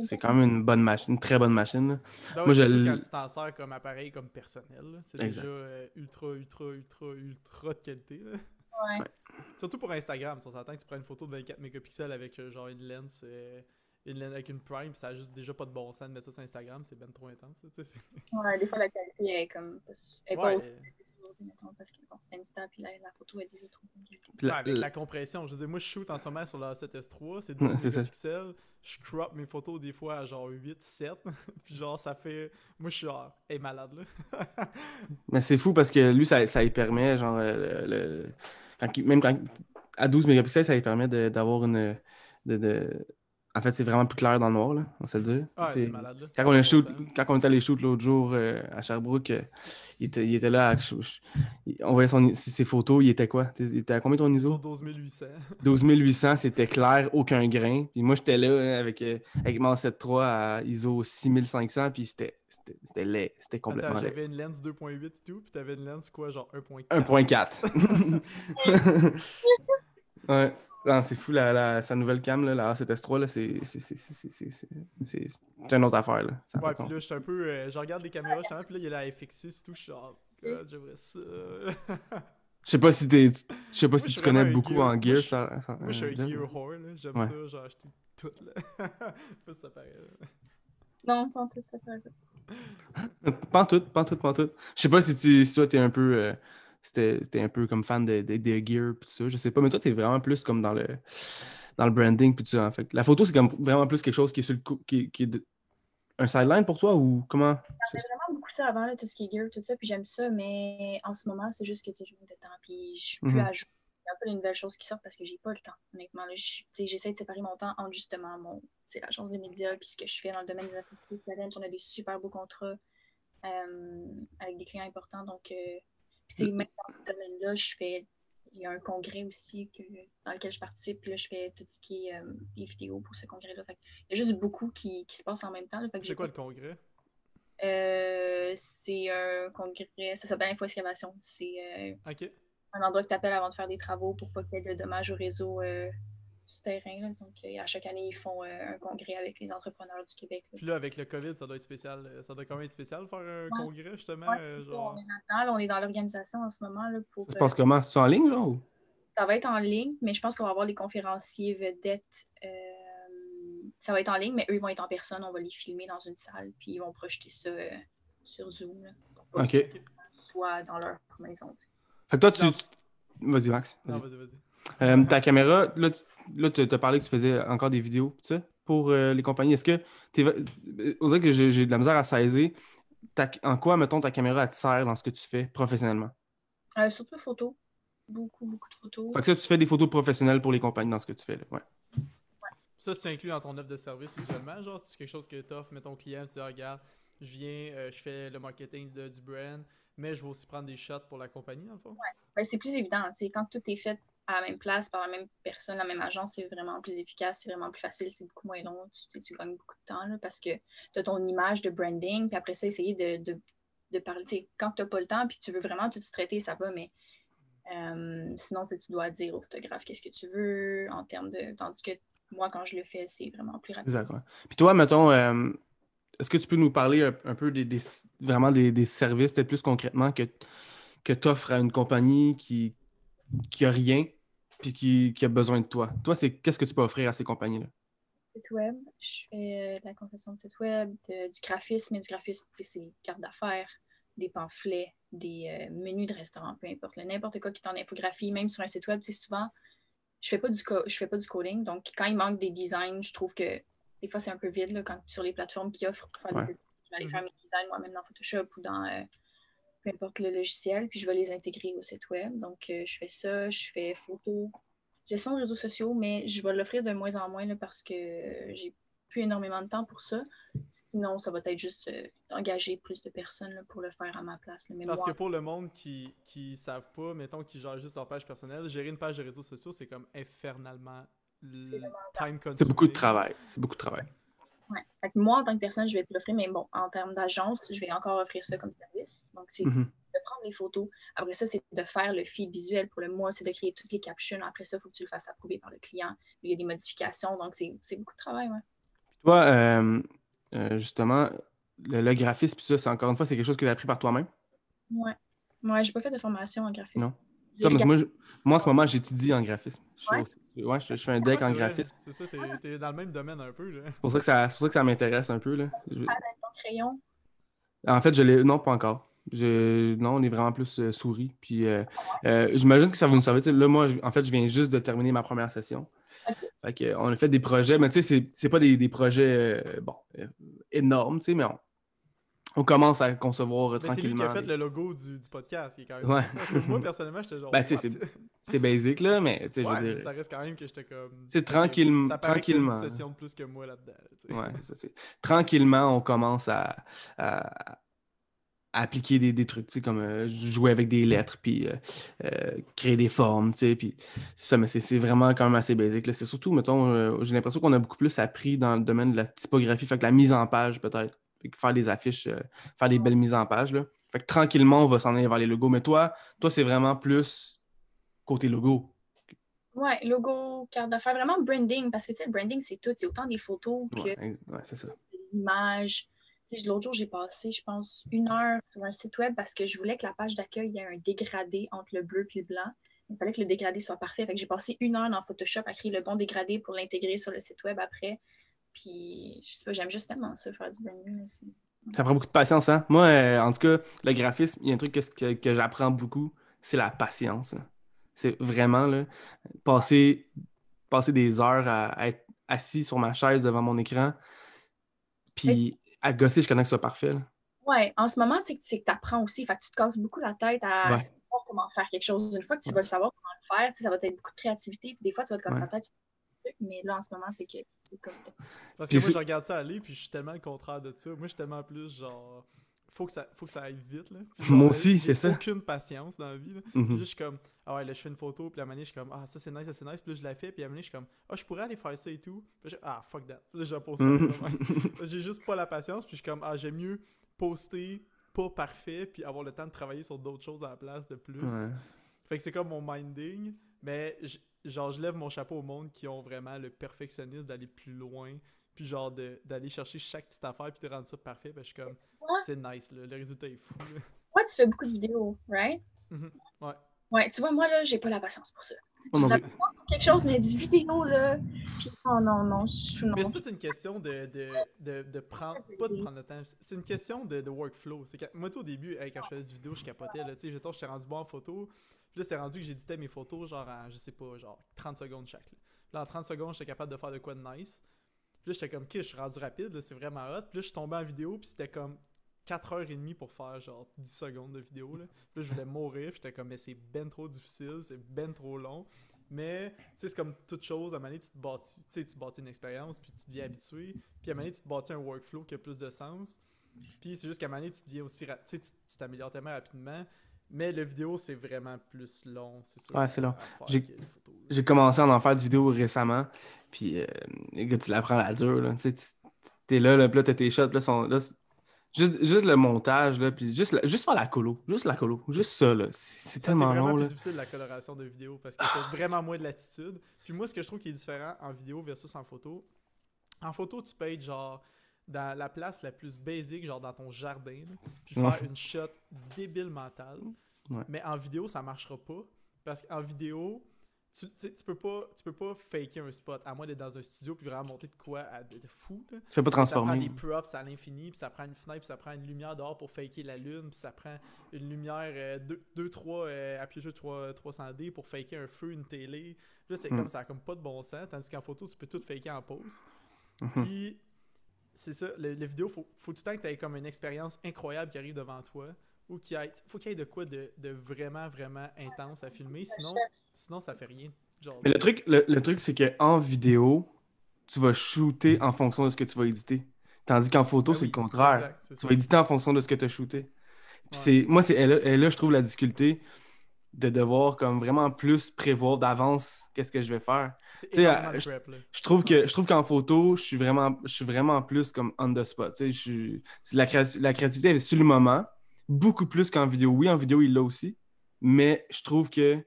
Speaker 2: C'est quand même une bonne machine, une très bonne machine.
Speaker 1: Ben Moi, je quand tu t'en sers comme appareil, comme personnel, c'est déjà euh, ultra, ultra, ultra, ultra de qualité. Là.
Speaker 3: Ouais.
Speaker 1: Surtout pour Instagram, on s'entend que tu prends une photo de 24 mégapixels avec euh, genre une lens, euh, une lens avec une prime, ça a juste déjà pas de bon sens de mettre ça sur Instagram, c'est ben trop intense.
Speaker 3: ouais, des fois la qualité est comme. est pas parce que bon, c'était Insta, puis la, la, photo est déjà trop
Speaker 1: ouais, avec la compression, je veux dire, moi je shoot en ce moment sur la 7S3, c'est 12 pixels, je crop mes photos des fois à genre 8, 7, puis genre ça fait. Moi je suis genre, hey, malade là.
Speaker 2: Mais c'est fou parce que lui, ça, ça lui permet, genre, euh, le, quand, même quand, à 12 mégapixels, ça lui permet d'avoir une. de, de en fait, c'est vraiment plus clair dans le noir, là, on va se le dire.
Speaker 1: c'est malade.
Speaker 2: Quand, on shoot, quand on était allé shoot l'autre jour euh, à Sherbrooke, euh, il, était, il, était, là, on voyait son, ses photos, il était quoi? Il était à combien ton ISO?
Speaker 1: 12800.
Speaker 2: 12800, c'était clair, aucun grain. Puis moi, j'étais là hein, avec, euh, avec mon 7.3 à ISO 6500, puis c'était laid. C'était complètement laid.
Speaker 1: J'avais une lens 2.8 et tout, puis t'avais une lens quoi, genre
Speaker 2: 1.4 1.4. ouais c'est fou, la, sa nouvelle cam, là, la A7S3, c'est une autre affaire. Là.
Speaker 1: ouais, puis là, je suis un peu. Euh, je regarde les caméras, justement, puis là, il y a la FX6 et tout, je suis genre, God, j'aimerais ça.
Speaker 2: Je sais pas si, es, je sais pas si tu connais beaucoup en gear. ça,
Speaker 1: ça, moi, je suis un gear whore, j'aime ça, j'ai acheté tout. Là. je sais pas si ça paraît.
Speaker 3: Non, pas en tout, ça paraît.
Speaker 2: Pas en tout, pas en tout, pas en tout. Je sais pas si, tu, si toi, t'es un peu. Euh, c'était un peu comme fan des de, de gear tout ça. Je sais pas, mais toi, t'es vraiment plus comme dans le dans le branding puis tout ça. En fait. La photo, c'est comme vraiment plus quelque chose qui est sur le qui, qui est un sideline pour toi ou comment?
Speaker 3: J'avais vraiment beaucoup ça avant, là, tout ce qui est gear, tout ça, puis j'aime ça, mais en ce moment, c'est juste que je manque de temps, puis je suis plus mm-hmm. à jour. Il y a un peu de nouvelles choses qui sortent parce que j'ai pas le temps, honnêtement. J'essaie de séparer mon temps entre justement mon, l'agence de médias puis ce que je fais dans le domaine des entreprises. On a des super beaux contrats euh, avec des clients importants, donc euh, même dans ce domaine-là, je fais. Il y a un congrès aussi que, dans lequel je participe. Puis là, je fais tout ce qui est euh, vidéo pour ce congrès-là. il y a juste beaucoup qui, qui se passe en même temps.
Speaker 1: C'est quoi le congrès?
Speaker 3: Euh, c'est un congrès. Ça s'appelle Info-Excavation. C'est un endroit que tu appelles avant de faire des travaux pour pas qu'il y ait de dommages au réseau euh, terrain. Donc, euh, à chaque année, ils font euh, un congrès avec les entrepreneurs du Québec.
Speaker 1: Puis là, avec le COVID, ça doit être spécial. Euh, ça doit quand même être spécial faire un congrès, justement. on
Speaker 3: est là-dedans. on est dans l'organisation en ce moment. Là, pour,
Speaker 2: ça se passe comment? C'est en ligne, genre?
Speaker 3: Ça va être en ligne, mais je pense qu'on va avoir les conférenciers vedettes. ça va être en ligne, mais eux, ils vont être en personne. On va les filmer dans une salle, puis ils vont projeter ça sur Zoom.
Speaker 2: OK.
Speaker 3: Soit dans leur maison.
Speaker 2: Fait que toi, tu. Vas-y, Max.
Speaker 1: non, vas-y, vas-y.
Speaker 2: Ta caméra, là, là, tu as parlé que tu faisais encore des vidéos tu sais, pour euh, les compagnies. Est-ce que tu on dirait que j'ai de la misère à saisir. en quoi, mettons, ta caméra te sert dans ce que tu fais professionnellement?
Speaker 3: Euh, surtout photos. Beaucoup, beaucoup de photos.
Speaker 2: Fait que ça, tu fais des photos professionnelles pour les compagnies dans ce que tu fais. Là. Ouais.
Speaker 1: Ça, c'est inclus dans ton offre de service usuellement. Genre, c'est quelque chose que tu offres, ton client, tu dis, regarde, je viens, euh, je fais le marketing du brand, mais je vais aussi prendre des shots pour la compagnie, dans le fond.
Speaker 3: Ouais. Ben, c'est plus évident. Quand tout est fait à la même place, par la même personne, la même agence, c'est vraiment plus efficace, c'est vraiment plus facile, c'est beaucoup moins long. Tu, gagnes beaucoup de temps parce que tu as ton image de branding, puis après ça, essayer de, de, de parler. Quand tu n'as pas le temps, puis tu veux vraiment tout traiter, ça va, mais euh, sinon, tu dois dire au photographe qu'est-ce que tu veux en termes de. Tandis que moi, quand je le fais, c'est vraiment plus rapide.
Speaker 2: Exactement. Puis toi, mettons, euh, est-ce que tu peux nous parler un, peu des, vraiment des, services, peut-être plus concrètement, que, que tu offres à une compagnie qui n'a rien, puis qui, a besoin de toi. Toi, c'est qu'est-ce que tu peux offrir à ces compagnies-là?
Speaker 3: Site web, je fais euh, de la conception de site web, du graphisme, mais du graphisme, c'est cartes d'affaires, des pamphlets, des euh, menus de restaurant, peu importe, n'importe quoi qui est en infographie, même sur un site web, c'est souvent, je fais pas du je fais pas du coding, donc quand il manque des designs, je trouve que des fois c'est un peu vide là, quand sur les plateformes qui offrent pour faire des je vais aller faire mhm. mes designs moi-même dans Photoshop ou dans euh, peu importe le logiciel, puis je vais les intégrer au site web. Donc, euh, je fais ça, je fais photo, gestion de réseaux sociaux, mais je vais l'offrir de moins en moins là, parce que j'ai plus énormément de temps pour ça. Sinon, ça va être juste euh, engager plus de personnes là, pour le faire à ma place. là. Mais
Speaker 1: Parce
Speaker 3: moi,
Speaker 1: que pour le monde qui qui savent pas, mettons qui gèrent juste leur page personnelle, gérer une page de réseaux sociaux, c'est comme infernalement time consuming.
Speaker 2: C'est beaucoup de travail. C'est beaucoup de travail.
Speaker 3: Ouais. Fait que moi, en tant que personne, je vais plus l'offrir, mais bon, en termes d'agence, je vais encore offrir ça comme service. Donc, c'est
Speaker 2: Mhm.
Speaker 3: de prendre les photos. Après ça, c'est de faire le feed visuel pour le mois, c'est de créer toutes les captions. Après ça, il faut que tu le fasses approuver par le client. Il y a des modifications, donc c'est beaucoup de travail. Ouais.
Speaker 2: Toi, euh, euh, justement, le, le graphisme, puis ça, c'est encore une fois, c'est quelque chose que tu as appris par toi-même?
Speaker 3: Ouais. Moi, j'ai pas fait de formation en graphisme.
Speaker 2: Non? Ça, moi, je- moi, en ce moment, j'étudie en graphisme. Je
Speaker 3: Ouais.
Speaker 2: Ouais, je, je fais un deck en graphisme.
Speaker 1: C'est ça, t'es t'es dans le même domaine un peu. Là.
Speaker 2: C'est pour ça que ça, c'est pour ça que ça m'intéresse un peu. Là. Je-
Speaker 3: ton crayon.
Speaker 2: En fait, je l'ai. Non, pas encore. Je... Non, on est vraiment plus euh, souris. Puis euh, euh, j'imagine que ça va nous servir. Tu sais, là, moi, je- en fait, je viens juste de terminer ma première session. Fait que, on a fait des projets, mais tu sais, c'est- c'est pas des, des projets euh, bon, euh, énormes, tu sais, mais on, on commence à concevoir euh,
Speaker 1: Mais c'est lui qui
Speaker 2: tranquillement.
Speaker 1: a fait le logo du, du podcast, qui est quand même.
Speaker 2: Ouais.
Speaker 1: Moi, personnellement, j'étais genre.
Speaker 2: Ben, tu sais? C'est basique, là, mais tu sais, je veux dire.
Speaker 1: ça reste quand même que j'étais comme.
Speaker 2: C'est tranquille-
Speaker 1: Ça t'as une
Speaker 2: tranquillement.
Speaker 1: session de plus que moi là-dedans.
Speaker 2: Ouais, c'est ça. Tranquillement, on commence à, à- à appliquer des, des trucs, tu sais, comme euh, jouer avec des lettres, puis euh, euh, créer des formes, tu sais, puis c'est ça, mais c'est vraiment quand même assez basique. C'est surtout, mettons, j'ai l'impression qu'on a beaucoup plus appris dans le domaine de la typographie, fait que la mise en page, peut-être, Que faire des affiches, euh, faire des belles mises en page, là. Fait que tranquillement, on va s'en aller vers les logos. Mais toi, toi, c'est vraiment plus côté logo.
Speaker 3: Ouais, logo, carte d'affaires, vraiment branding, parce que tu sais, le branding, c'est tout. C'est autant des photos que
Speaker 2: Ouais, ouais, c'est ça.
Speaker 3: l'image. Tu sais, L'autre jour, j'ai passé, je pense, une heure sur un site web parce que je voulais que la page d'accueil ait un dégradé entre le bleu et le blanc. Il fallait que le dégradé soit parfait. Fait que j'ai passé une heure dans Photoshop à créer le bon dégradé pour l'intégrer sur le site web après. Puis, je sais pas, j'aime juste tellement ça, faire du branding. c'est-
Speaker 2: Ça prend beaucoup de patience, hein? Moi, euh, en tout cas, le graphisme, il y a un truc que, que, que j'apprends beaucoup, c'est la patience. hein. C'est vraiment, là, passer, passer des heures à, à être assis sur ma chaise devant mon écran, puis à gosser jusqu'à temps que ce soit parfait. là.
Speaker 3: Ouais, en ce moment, tu sais, c'est que tu apprends aussi. Fait que tu te casses beaucoup la tête à
Speaker 2: Ouais.
Speaker 3: savoir comment faire quelque chose. Une fois que tu vas le savoir comment le faire, ça va être beaucoup de créativité. Puis des fois, tu vas te casser
Speaker 2: Ouais.
Speaker 3: la tête Mais là, en ce moment, c'est que c'est comme.
Speaker 1: Parce que
Speaker 2: Puis
Speaker 1: moi, je regarde ça aller, puis je suis tellement le contraire de ça. Moi, je suis tellement plus genre. Faut que ça, faut que ça aille vite. Là. Puis,
Speaker 2: Moi
Speaker 1: genre,
Speaker 2: aussi,
Speaker 1: j'ai
Speaker 2: c'est ça.
Speaker 1: aucune patience dans la vie. Là. Puis
Speaker 2: Mhm.
Speaker 1: là, je suis comme, ah ouais, là, je fais une photo, puis moment donné, je suis comme, ah, ça c'est nice, ça c'est nice, puis là, je la fais, puis moment donné, je suis comme, ah, je pourrais aller faire ça et tout. Puis là, je- ah, fuck that. Puis là, je la pose
Speaker 2: Mhm.
Speaker 1: J'ai juste pas la patience, puis je suis comme, ah, j'aime mieux poster pas parfait, puis avoir le temps de travailler sur d'autres choses à la place de plus.
Speaker 2: Ouais.
Speaker 1: Fait que c'est comme mon minding, mais genre je lève mon chapeau au monde qui ont vraiment le perfectionnisme d'aller plus loin, puis genre de- d'aller chercher chaque petite affaire puis de rendre ça parfait, parce que je suis comme c'est nice là, le résultat est fou. là.
Speaker 3: toi, tu fais beaucoup de vidéos, right?
Speaker 1: Mhm, ouais.
Speaker 3: Ouais, tu vois, moi, là, j'ai pas la patience pour ça.
Speaker 2: Non
Speaker 3: La pour quelque chose, mais du vidéo, là. Puis, oh non, non, je non.
Speaker 1: Mais c'est toute une question de, de, de, de prendre, pas de prendre le temps, c'est une question de, de workflow. C'est que, moi, tout au début, hey, quand je faisais des vidéos, je capotais, là, tu sais, j'étais rendu bon en photo, puis là, c'était rendu que j'éditais mes photos, genre, en, je sais pas, genre, 30 secondes chaque. Là, Là, en 30 secondes, j'étais capable de faire de quoi de nice. Puis là, j'étais comme, ok, je suis rendu rapide, là, c'est vraiment hot. Puis là, je suis tombé en vidéo, puis c'était comme 4h30 pour faire, genre, 10 secondes de vidéo, là. Puis là, je voulais mourir, j'étais comme, mais c'est ben trop difficile, c'est ben trop long. Mais, tu sais, c'est comme toute chose, à un moment donné, tu te bâtis, tu sais, tu bâtis une expérience, puis tu deviens habitué. Puis à un moment donné, tu te bâtis un workflow qui a plus de sens. Puis c'est juste qu'à un moment donné, tu deviens aussi, tu sais, t'améliores tellement rapidement. Mais le vidéo, c'est vraiment plus long, c'est sûr.
Speaker 2: Ouais, c'est long. J'ai- commencé à en faire du vidéo récemment, puis euh, tu l'apprends à la dure, là. Tu sais, tu- t'es là, là, puis là, t'as tes shots, puis là, sont, là, juste, juste le montage, là, puis juste, la- juste faire la colo, juste la colo, juste ça, là. C'est c'est
Speaker 1: Ça, c'est
Speaker 2: tellement
Speaker 1: vraiment
Speaker 2: long,
Speaker 1: plus difficile la coloration de vidéo parce que t'as vraiment moins de latitude. Puis moi, ce que je trouve qui est différent en vidéo versus en photo, en photo, tu peux être genre dans la place la plus basique, genre dans ton jardin, là, puis
Speaker 2: Ouais.
Speaker 1: faire une shot débile mentale.
Speaker 2: Ouais.
Speaker 1: Mais en vidéo, ça marchera pas parce qu'en vidéo, tu, peux pas tu peux pas faker un spot à moins d'être dans un studio puis vraiment monter de quoi à- de, de fou. Là.
Speaker 2: Tu peux pas
Speaker 1: Ça prend
Speaker 2: transformer.
Speaker 1: des props à l'infini, puis ça prend une fenêtre, puis ça prend une lumière dehors pour faker la lune, puis ça prend une lumière 2-3 à piégeux 300D pour faker un feu, une télé. Là, c'est
Speaker 2: Hmm.
Speaker 1: comme ça a comme pas de bon sens, tandis qu'en photo, tu peux tout faker en pause.
Speaker 2: Mhm.
Speaker 1: Puis, c'est ça, le, le vidéo, faut, faut tout le temps que tu aies comme une expérience incroyable qui arrive devant toi ou qu'il y ait, faut qu'il y ait de quoi de, de vraiment, vraiment intense à filmer, sinon, sinon ça fait rien. Genre,
Speaker 2: Mais le truc, le, le truc c'est qu'en vidéo, tu vas shooter en fonction de ce que tu vas éditer. Tandis qu'en photo,
Speaker 1: ben
Speaker 2: c'est le contraire.
Speaker 1: exact,
Speaker 2: Tu
Speaker 1: ça.
Speaker 2: vas éditer en fonction de ce que tu as shooté. Puis
Speaker 1: Ouais.
Speaker 2: c'est, moi, c'est elle, elle, là, je trouve la difficulté de devoir comme vraiment plus prévoir d'avance qu'est-ce que je vais faire. Euh, je-. Je trouve que je trouve qu'en photo, je suis vraiment je suis vraiment plus comme on the spot. Je suis- la, la créativité elle est sur le moment, beaucoup plus qu'en vidéo. Oui, en vidéo, il l'a aussi, mais je trouve que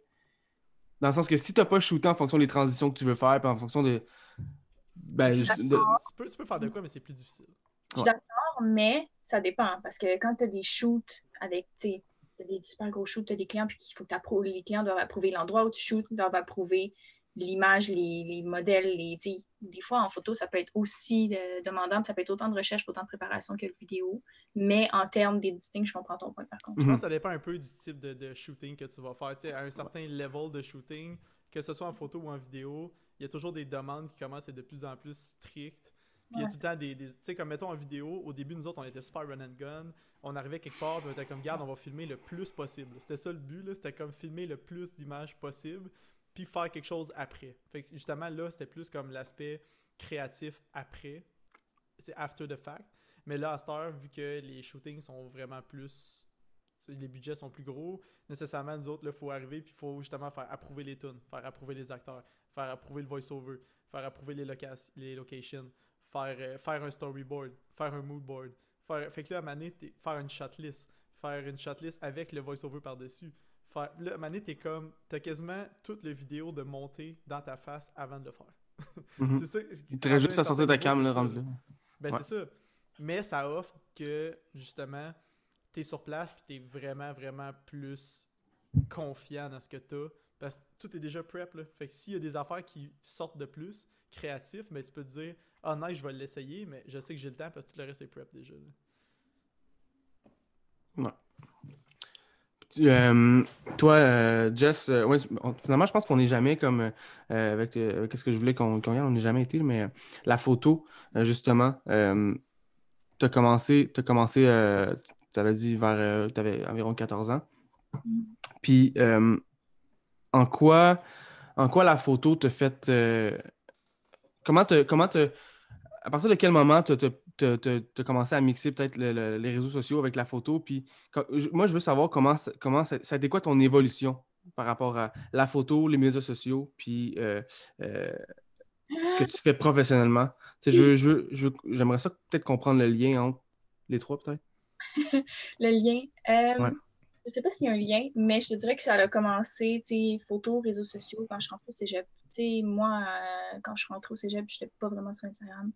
Speaker 2: dans le sens que si tu n'as pas shooté en fonction des transitions que tu veux faire, puis en fonction de ben, je- de-
Speaker 1: tu, peux, tu peux faire de quoi, mais c'est plus difficile.
Speaker 3: Je suis d'accord, mais ça dépend. Parce que quand tu as des shoots avec, tu sais, t'as des super gros shoots, tu as des clients, puis qu'il faut que les clients doivent approuver l'endroit où tu shootes, doivent approuver l'image, les, les modèles. Les, des fois, en photo, ça peut être aussi euh, demandant, ça peut être autant de recherche, autant de préparation que le vidéo. Mais en termes d'editing, je comprends ton point par contre.
Speaker 1: Je
Speaker 2: Mhm.
Speaker 1: pense que ça dépend un peu du type de, de shooting que tu vas faire. Tu sais, à un certain level de shooting, que ce soit en photo ou en vidéo, il y a toujours des demandes qui commencent à être de plus en plus strictes. Puis il y a
Speaker 3: Ouais.
Speaker 1: tout le temps des. des- tu sais, comme mettons en vidéo, au début, nous autres, on était super run and gun. On arrivait quelque part, puis on était comme, garde, on va filmer le plus possible. C'était ça le but, là. C'était comme filmer le plus d'images possible, puis faire quelque chose après. Fait que justement, là, c'était plus comme l'aspect créatif après. C'est after the fact. Mais là, à cette heure, vu que les shootings sont vraiment plus. Les budgets sont plus gros, nécessairement, nous autres, il faut arriver, puis il faut justement faire approuver les tunes, faire approuver les acteurs, faire approuver le voice-over, faire approuver les, loca- les locations, faire, euh, faire un storyboard, faire un mood board. Faire... Fait que là, à t'es- faire une shotlist, faire une shotlist avec le voice-over par-dessus. Faire... Là, donné, t'es comme. T'as quasiment toute la vidéo de monter dans ta face avant de le faire.
Speaker 2: Mhm.
Speaker 1: C'est ça.
Speaker 2: reste juste à sortir ta cam, là, rendu là.
Speaker 1: Ben,
Speaker 2: Ouais.
Speaker 1: c'est ça. Mais ça offre que, justement, t'es sur place puis t'es vraiment, vraiment plus confiant dans ce que t'as. Parce que tout est déjà prep, là. Fait que s'il y a des affaires qui sortent de plus, créatifs, mais tu peux te dire, ah, nice, je vais l'essayer, mais je sais que j'ai le temps parce que tout le reste est prep déjà. là.
Speaker 2: Tu- euh, toi, euh, Jess, euh, ouais, on- finalement, je pense qu'on n'est jamais comme avec, avec ce que je voulais qu'on aille, on n'est jamais été, mais la photo, justement, tu as commencé, t'as commencé tu avais dit vers, tu avais environ 14 ans.
Speaker 3: Mm.
Speaker 2: Puis, en quoi, en quoi la photo te fait. comment te, comment te. À partir de quel moment tu as commencé à mixer peut-être le- le- les réseaux sociaux avec la photo? Puis, quand- je- moi, je veux savoir comment, ça- comment ça, ça a été quoi ton évolution par rapport à la photo, les médias sociaux, puis euh, euh, ce que tu fais professionnellement. Tu sais, je je je J'aimerais ça peut-être comprendre le lien entre les trois, peut-être.
Speaker 3: Le lien. euh,
Speaker 2: Ouais.
Speaker 3: Je sais pas s'il y a un lien, mais je te dirais que ça a commencé, tu sais, photos, réseaux sociaux, quand je suis rentrée au cégep. Tu sais, moi, quand je suis rentrée au cégep, j'étais pas vraiment sur Instagram.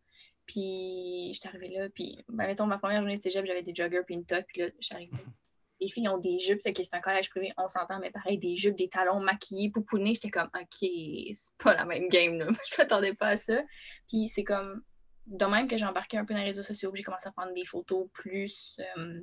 Speaker 3: Puis, j'étais arrivée là, puis, ben, mettons, ma première journée de cégep, j'avais des joggers puis une top, puis là, j'étais arrivée. Les filles ont des jupes, c'est que c'est un collège privé, on s'entend, mais pareil, des jupes, des talons maquillés, poupounés. J'étais comme, OK, c'est pas la même game, là. Je m'attendais pas à ça. Puis, c'est comme, de même que j'ai embarqué un peu dans les réseaux sociaux, j'ai commencé à prendre des photos plus euh,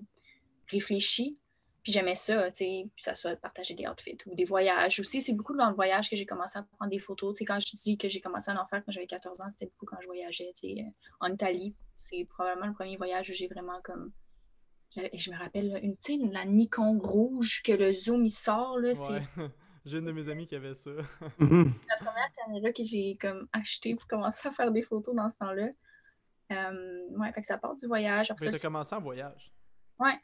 Speaker 3: réfléchies. Puis j'aimais ça, tu sais, puis ça soit de partager des outfits ou des voyages. Aussi, c'est beaucoup dans le voyage que j'ai commencé à prendre des photos. Tu sais, quand je dis que j'ai commencé à en faire quand j'avais 14 ans, c'était beaucoup quand je voyageais, tu sais, euh, en Italie. C'est probablement le premier voyage où j'ai vraiment comme... j'avais- Je me rappelle, là, une, tu sais, la Nikon rouge que le zoom, il sort, là, c'est
Speaker 1: Ouais. J'ai une de mes amies qui avait ça.
Speaker 2: Mhm.
Speaker 3: la première caméra que j'ai comme achetée pour commencer à faire des photos dans ce temps-là. Euh, ouais, fait que ça part du voyage. Après
Speaker 1: Mais t'as commencé en voyage.
Speaker 3: Ouais.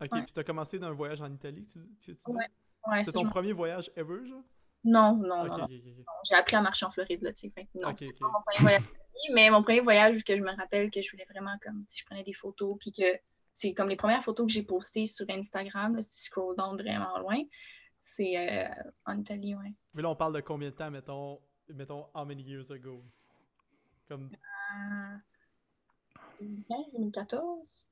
Speaker 1: Ok,
Speaker 3: Ouais.
Speaker 1: puis t'as commencé d'un voyage en Italie, tu, tu, tu dis?
Speaker 3: Ouais, ouais,
Speaker 1: C'est ton premier voyage ever, genre?
Speaker 3: Non, non, non. J'ai appris à marcher en Floride, là, tu sais. Non, c'était pas mon premier voyage de vie, mais mon premier voyage que je me rappelle que je voulais vraiment comme, si je prenais des photos, puis que c'est comme les premières photos que j'ai postées sur Instagram, là, si tu scroll down vraiment loin, c'est euh, en Italie, ouais.
Speaker 1: Mais là, on parle de combien de temps, mettons, mettons, how many years ago? Comme,
Speaker 3: Euh, 2015, 2014?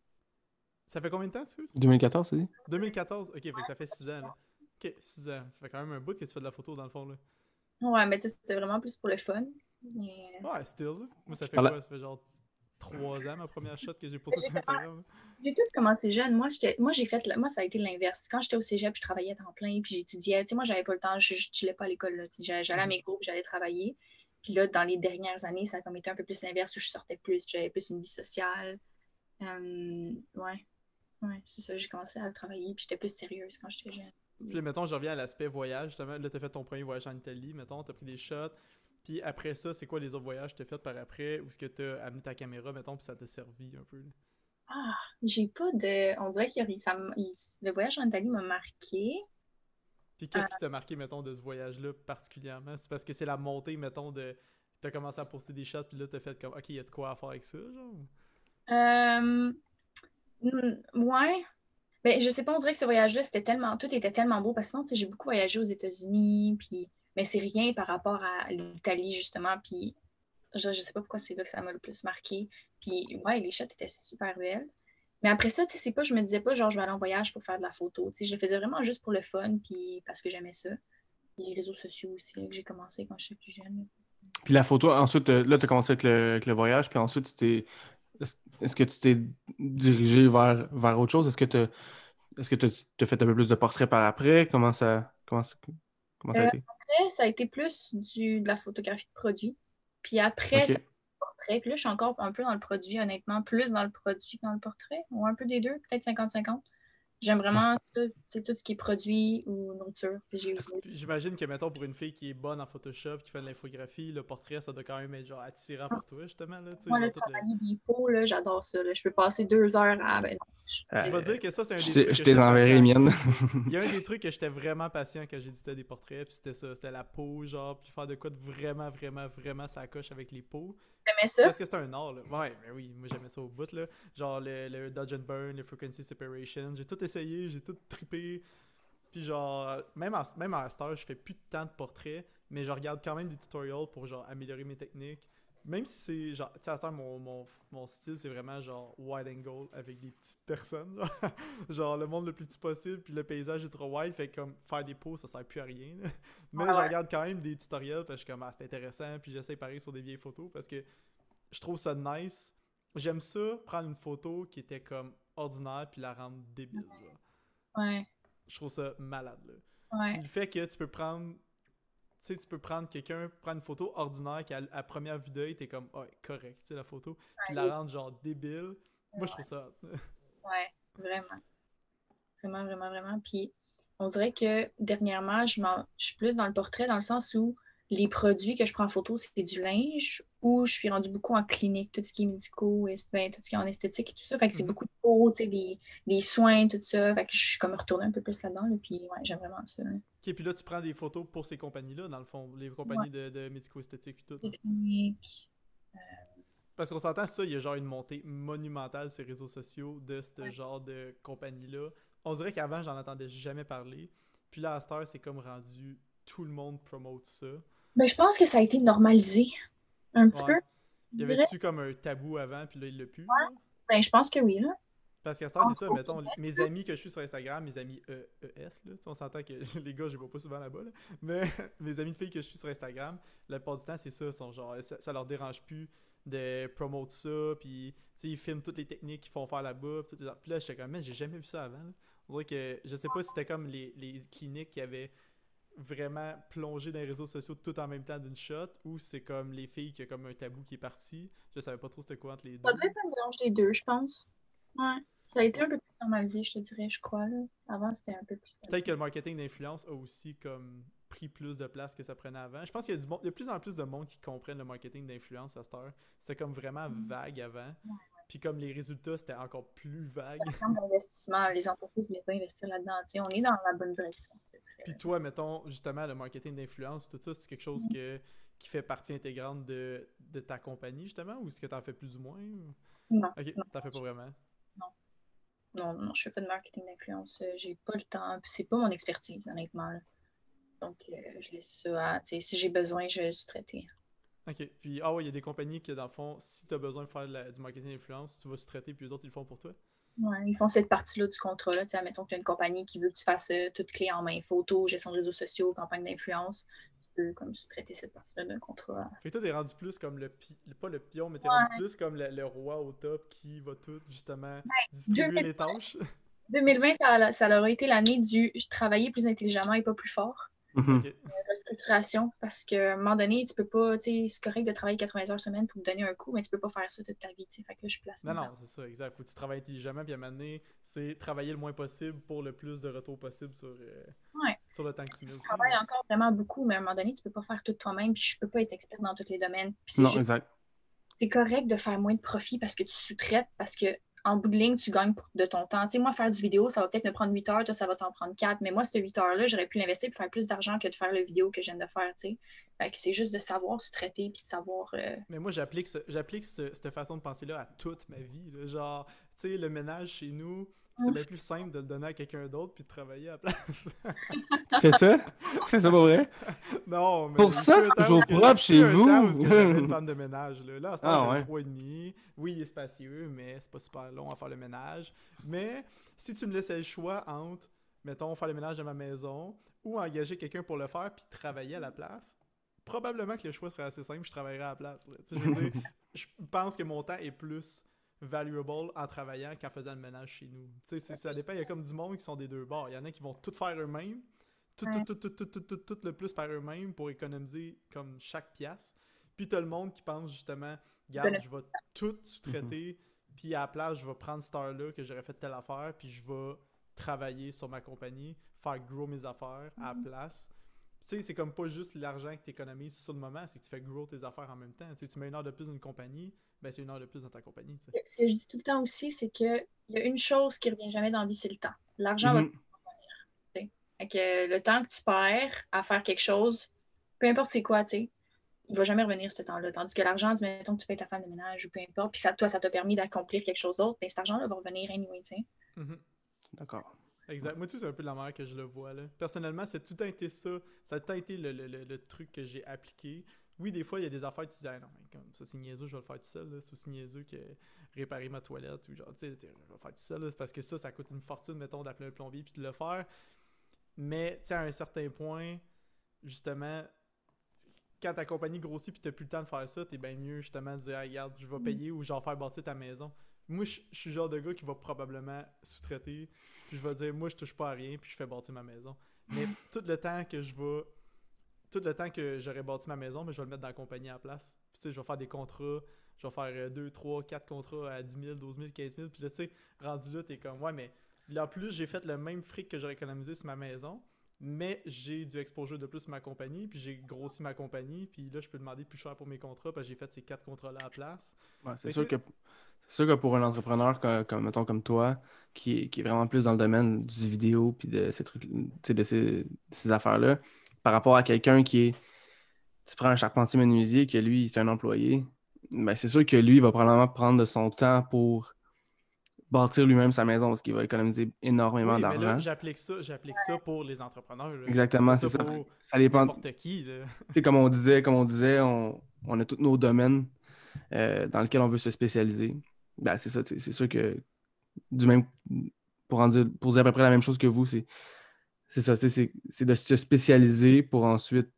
Speaker 1: Ça fait combien de temps, tu sais?
Speaker 2: 2014, tu dis?
Speaker 1: 2014? Ok, fait que ça fait 6 ans, là. Ok, 6 ans. Ça fait quand même un bout que tu fais de la photo, dans le fond, là.
Speaker 3: Ouais, mais tu sais, c'était vraiment plus pour le fun. Mais...
Speaker 1: Ouais, still, là. Moi, ça fait quoi? Ça fait genre 3 ans, ma première shot que j'ai postée sur Instagram.
Speaker 3: J'ai tout commencé jeune. Moi, j'étais, moi, j'ai fait, la- moi, ça a été l'inverse. Quand j'étais au cégep, je travaillais à temps plein, puis j'étudiais. Tu sais, moi, j'avais pas le temps, je, je chillais pas à l'école. J'allais, à mes cours, puis j'allais travailler. Puis là, dans les dernières années, ça a comme été un peu plus l'inverse, où je sortais plus, j'avais plus une vie sociale. Euh, ouais. Ouais, c'est ça, j'ai commencé à travailler, puis j'étais plus sérieuse quand j'étais jeune.
Speaker 1: Puis mettons, je reviens à l'aspect voyage, justement. Là, t'as fait ton premier voyage en Italie, mettons, t'as pris des shots. Puis après ça, c'est quoi les autres voyages que t'as fait par après? Ou est-ce que t'as amené ta caméra, mettons, puis ça t'a servi un peu? là?
Speaker 3: Ah, j'ai pas de. On dirait que ça m- il- le voyage en Italie m'a marqué.
Speaker 1: Puis qu'est-ce qui t'a marqué, mettons, de ce voyage-là particulièrement? C'est parce que c'est la montée, mettons, de. T'as commencé à poster des shots, puis là, t'as fait comme, OK, il y a de quoi à faire avec ça, genre?
Speaker 3: Euh, ouais. Ben, je sais pas, on dirait que ce voyage-là, c'était tellement. Tout était tellement beau parce que sinon, j'ai beaucoup voyagé aux États-Unis, puis. Mais c'est rien par rapport à l'Italie, justement. Puis, je, je sais pas pourquoi c'est là que ça m'a le plus marqué. Puis, ouais, les shots étaient super belles. Mais après ça, tu sais, c'est pas, je me disais pas, genre, je vais aller en voyage pour faire de la photo. Tu sais, je le faisais vraiment juste pour le fun, puis parce que j'aimais ça. Les réseaux sociaux aussi, là, que j'ai commencé quand j'étais plus jeune.
Speaker 2: Puis la photo, ensuite, euh, là, tu as commencé avec le, avec le voyage, puis ensuite, tu. Est-ce que tu t'es dirigé vers, vers autre chose? Est-ce que tu est-ce que tu as fait un peu plus de portraits par après? Comment ça, comment ça, comment ça a
Speaker 3: Euh,
Speaker 2: été?
Speaker 3: Après, ça a été plus du, de la photographie de produit. Puis après, ça a été portrait. Puis là, je suis encore un peu dans le produit, honnêtement, plus dans le produit que dans le portrait, ou un peu des deux, peut-être 50-50. J'aime vraiment ça, tu sais, tout ce qui est produit ou
Speaker 1: Puis J'imagine que, mettons, pour une fille qui est bonne en Photoshop, qui fait de l'infographie, le portrait, ça doit quand même être, genre, attirant pour toi, justement, là,
Speaker 3: Moi,
Speaker 1: genre,
Speaker 3: le
Speaker 1: tout le-
Speaker 3: travailler des peaux, là, j'adore ça. là. Je peux passer deux heures à. Ben, non, je-
Speaker 1: Je vais dire que ça, c'est un des
Speaker 2: Je
Speaker 1: trucs
Speaker 2: t'ai- je enverré les miennes.
Speaker 1: Il y a un des trucs que j'étais vraiment patient quand j'éditais des portraits, puis c'était ça, c'était la peau, genre, puis faire de quoi de vraiment, vraiment, vraiment ça coche avec les peaux.
Speaker 3: T'aimais ça?
Speaker 1: Parce que c'est un art, là. Ouais, mais oui, moi j'aimais ça au bout, là. Genre le, le Dodge and Burn, le Frequency Separation, j'ai tout essayé, j'ai tout trippé. Puis genre, même en, même en star, je fais plus de temps de portraits, mais je regarde quand même des tutorials pour genre améliorer mes techniques. Même si c'est genre, tu sais, à Star, mon, mon, mon style, c'est vraiment genre wide angle avec des petites personnes. Genre, genre le monde le plus petit possible, puis le paysage est trop wide, fait que comme faire des poses, ça sert plus à rien. là. Mais
Speaker 3: Ouais,
Speaker 1: je regarde quand même des tutoriels parce que je suis comme, ah, c'est intéressant, puis j'essaie pareil sur des vieilles photos parce que je trouve ça nice. J'aime ça, prendre une photo qui était comme ordinaire, puis la rendre débile. genre.
Speaker 3: Ouais,
Speaker 1: Je trouve ça malade. Là.
Speaker 3: ouais.
Speaker 1: Puis le fait que tu peux prendre. Tu sais, tu peux prendre quelqu'un, prendre une photo ordinaire qui, à, à première vue d'œil, t'es comme, ouais, correct, tu sais, la photo, puis la rendre genre débile. Moi, je trouve ça.
Speaker 3: Ouais, vraiment. Vraiment, vraiment, vraiment. Puis on dirait que dernièrement, je, je suis plus dans le portrait dans le sens où les produits que je prends en photo, c'est du linge ou je suis rendue beaucoup en clinique, tout ce qui est est- ben, tout ce qui est en esthétique et tout ça. Fait que c'est
Speaker 1: Mhm.
Speaker 3: beaucoup de peau, tu sais, des, des soins, tout ça. Fait que je suis comme retournée un peu plus là-dedans. là, puis ouais, j'aime vraiment ça. là.
Speaker 1: Ok, puis là, tu prends des photos pour ces compagnies-là, dans le fond, les compagnies de, de médico-esthétique, puis tout.
Speaker 3: Cliniques.
Speaker 1: Parce qu'on s'entend, ça, il y a genre une montée monumentale sur les réseaux sociaux de ce genre de compagnie-là. On dirait qu'avant, j'en entendais jamais parler. Puis là, à cette heure, c'est comme rendu, tout le monde promote ça.
Speaker 3: Ben, je pense que ça a été normalisé un petit
Speaker 1: Ouais.
Speaker 3: peu.
Speaker 1: Il y
Speaker 3: je
Speaker 1: avait
Speaker 3: dirais.
Speaker 1: dessus comme un tabou avant, puis là, il l'a plus. là.
Speaker 3: Ben, je pense que oui. Là.
Speaker 1: Parce qu'à cette heure, c'est ça, mettons, mes amis que je suis sur Instagram, mes amis E- ES, là, on s'entend que les gars, je les vois pas souvent là-bas, là, mais mes amis de filles que je suis sur Instagram, la plupart du temps, c'est ça, sont genre, ça, ça leur dérange plus de promote ça, puis, tu sais, ils filment toutes les techniques qu'ils font faire là-bas, puis là, j'étais comme, man, j'ai jamais vu ça avant, là. On dirait que, je sais pas si c'était comme les, les cliniques qui avaient vraiment plongé dans les réseaux sociaux tout en même temps d'une shot, ou c'est comme les filles qui a comme un tabou qui est parti, je savais pas trop c'était quoi entre les deux.
Speaker 3: Ça doit être un mélange des deux, je pense. Ouais. Ça a été un peu plus normalisé, je te dirais, je crois. Là. Avant, c'était un peu plus.
Speaker 1: Peut-être que le marketing d'influence a aussi comme pris plus de place que ça prenait avant. Je pense qu'il y a du monde- il y a de plus en plus de monde qui comprennent le marketing d'influence à cette heure. C'était comme vraiment
Speaker 3: Mm.
Speaker 1: vague avant. Puis comme les résultats, c'était encore plus vague.
Speaker 3: En termes d'investissement, les entreprises ne voulaient pas investir là-dedans. On est dans la bonne direction.
Speaker 1: Puis toi, mettons, justement, le marketing d'influence, tout ça, c'est quelque chose
Speaker 3: Mm.
Speaker 1: que, qui fait partie intégrante de, de ta compagnie, justement, ou est-ce que t'en fais plus ou moins?
Speaker 3: Non,
Speaker 1: Ok,
Speaker 3: non.
Speaker 1: t'en fais pas vraiment.
Speaker 3: non, non, je fais pas de marketing d'influence. Euh, J'ai pas le temps. Puis C'est pas mon expertise, honnêtement. là. Donc, euh, je laisse ça à. tu Si j'ai besoin, je vais sous-traiter.
Speaker 1: Ok, puis ah ouais, il y a des compagnies que dans le fond, si t'as besoin de faire de la- du marketing d'influence, tu vas sous-traiter, puis les autres, ils le font pour toi?
Speaker 3: Ouais, ils font cette partie-là du contrat. Là. Tu sais, admettons qu'il y a une compagnie qui veut que tu fasses euh, toute clé en main, photo, gestion de réseaux sociaux, campagne d'influence. Tu peux comme sous-traiter cette partie-là d'un contrat.
Speaker 1: Fait que toi, t'es rendu plus comme le pi... pas le pion, mais t'es rendu plus comme le, le roi au top qui va tout justement distribuer
Speaker 3: 2020.
Speaker 1: les tâches.
Speaker 3: 2020, ça, ça leur a été l'année du travailler plus intelligemment et pas plus fort.
Speaker 2: Mhm.
Speaker 1: Ok.
Speaker 3: structuration parce qu'à un moment donné, tu peux pas, tu sais, c'est correct de travailler 80 heures semaine pour te donner un coup, mais tu peux pas faire ça toute ta vie, tu sais. Fait que là, je place
Speaker 1: Non, non, c'est ça, exact. Faut que tu travailles intelligemment, puis à un moment donné, c'est travailler le moins possible pour le plus de retour possible sur, euh, sur le temps que tu mets.
Speaker 3: Tu travailles encore vraiment beaucoup, mais à un moment donné, tu peux pas faire tout toi-même, puis je peux pas être expert dans tous les domaines.
Speaker 2: Non, exact.
Speaker 3: C'est correct de faire moins de profit parce que tu sous-traites, parce que en bout de ligne, tu gagnes de ton temps. Tu sais, moi, faire du vidéo, ça va peut-être me prendre 8 heures, toi, ça va t'en prendre 4. Mais moi, ces 8 heures-là, j'aurais pu l'investir pour faire plus d'argent que de faire le vidéo que je viens de faire, tu sais. C'est juste de savoir se traiter puis de savoir. Euh,
Speaker 1: mais moi, j'applique, j'applique cette façon de penser-là à toute ma vie. Genre, tu sais, le ménage chez nous, c'est bien plus simple de le donner à quelqu'un d'autre puis de travailler à la place.
Speaker 2: tu fais ça? Tu fais ça pour vrai?
Speaker 1: Non, mais.
Speaker 2: Pour ça, c'est toujours propre chez vous?
Speaker 1: une femme de ménage. Là, là à ce ah, j'ai 3,5. Oui, il est spacieux, mais c'est pas super long à faire le ménage. Mais si tu me laissais le choix entre, mettons, faire le ménage de ma maison ou engager quelqu'un pour le faire puis travailler à la place, probablement que le choix serait assez simple, je travaillerais à la place. Je, veux dire, je pense que mon temps est plus valuable en travaillant qu'en faisant le ménage chez nous. Tu sais, ça dépend. Il y a comme du monde qui sont des deux bords. Il y en a qui vont tout faire eux-mêmes, tout, tout, tout, tout, tout, tout, tout, le plus par eux-mêmes pour économiser comme chaque pièce. Puis t'as le monde qui pense justement, regarde, je vais tout sous-traiter, puis à la place, je vais prendre cette heure-là que j'aurais fait telle affaire, puis je vais travailler sur ma compagnie, faire grow mes affaires à la mm-hmm. place. Tu sais, c'est comme pas juste l'argent que tu économises sur le moment, c'est que tu fais grow tes affaires en même temps. Tu, sais, tu mets une heure de plus dans une compagnie, ben c'est une heure de plus dans ta compagnie.
Speaker 3: Ce que je dis tout le temps aussi, c'est qu'il y a une chose qui revient jamais dans la vie, c'est le temps. L'argent va mhm. te revenir. que le temps que tu perds à faire quelque chose, peu importe c'est quoi, tu sais, il va jamais revenir ce temps-là. Tandis que l'argent, mettons que tu payes ta femme de ménage ou peu importe, puis ça, toi, ça t'a permis d'accomplir quelque chose d'autre, mais ben, cet argent-là va revenir anyway, tu sais.
Speaker 2: Mhm. D'accord.
Speaker 1: Exact. Moi, tout, c'est un peu de la manière que je le vois. Là. Personnellement, c'est tout a été ça. Ça a tout été le, le, le, truc que j'ai appliqué. Oui, des fois, il y a des affaires, tu dis, ah, non, mais comme ça, c'est niaiseux, je vais le faire tout seul. C'est aussi niaiseux que réparer ma toilette ou genre, tu sais, je vais le faire tout seul. parce que ça, ça coûte une fortune, mettons, d'appeler un plombier puis de le faire. Mais, tu sais, à un certain point, justement, quand ta compagnie grossit puis t'as plus le temps de faire ça, t'es bien mieux, justement, de dire, ah, regarde, je vais mm. payer ou genre faire bâtir ta maison. Moi, je suis le genre de gars qui va probablement sous-traiter. Puis je vais dire, moi, je touche pas à rien, puis je fais bâtir ma maison. Mais tout le temps que je vais. Tout le temps que j'aurais bâti ma maison, mais je vais le mettre dans la compagnie à la place. Puis tu sais, je vais faire des contrats. Je vais faire 2, 3, 4 contrats à 10 000, 12 000, 15 000. Puis là, tu sais, rendu là, t'es comme, ouais, mais là, en plus, j'ai fait le même fric que j'aurais économisé sur ma maison mais j'ai du exposure de plus sur ma compagnie, puis j'ai grossi ma compagnie, puis là, je peux demander plus cher pour mes contrats, parce que j'ai fait ces quatre contrats-là à la place.
Speaker 2: c'est sûr que c'est sûr que pour un entrepreneur comme, mettons, comme toi, qui est, qui est, vraiment plus dans le domaine du vidéo puis de ces trucs, de ces, ces affaires-là, par rapport à quelqu'un qui est. Tu prends un charpentier menuisier, que lui, c'est un employé, ben c'est sûr que lui, il va probablement prendre de son temps pour bâtir lui-même sa maison parce qu'il va économiser énormément oui, d'argent.
Speaker 1: J'applique ça, j'applique ça pour les entrepreneurs.
Speaker 2: Exactement, c'est ça. Ça dépend. N'importe
Speaker 1: qui.
Speaker 2: comme on disait, comme on disait, on, on a tous nos domaines euh, dans lesquels on veut se spécialiser ben, c'est ça, c'est sûr que du même pour en dire pour dire à peu près la même chose que vous, c'est ça, c'est de se spécialiser pour ensuite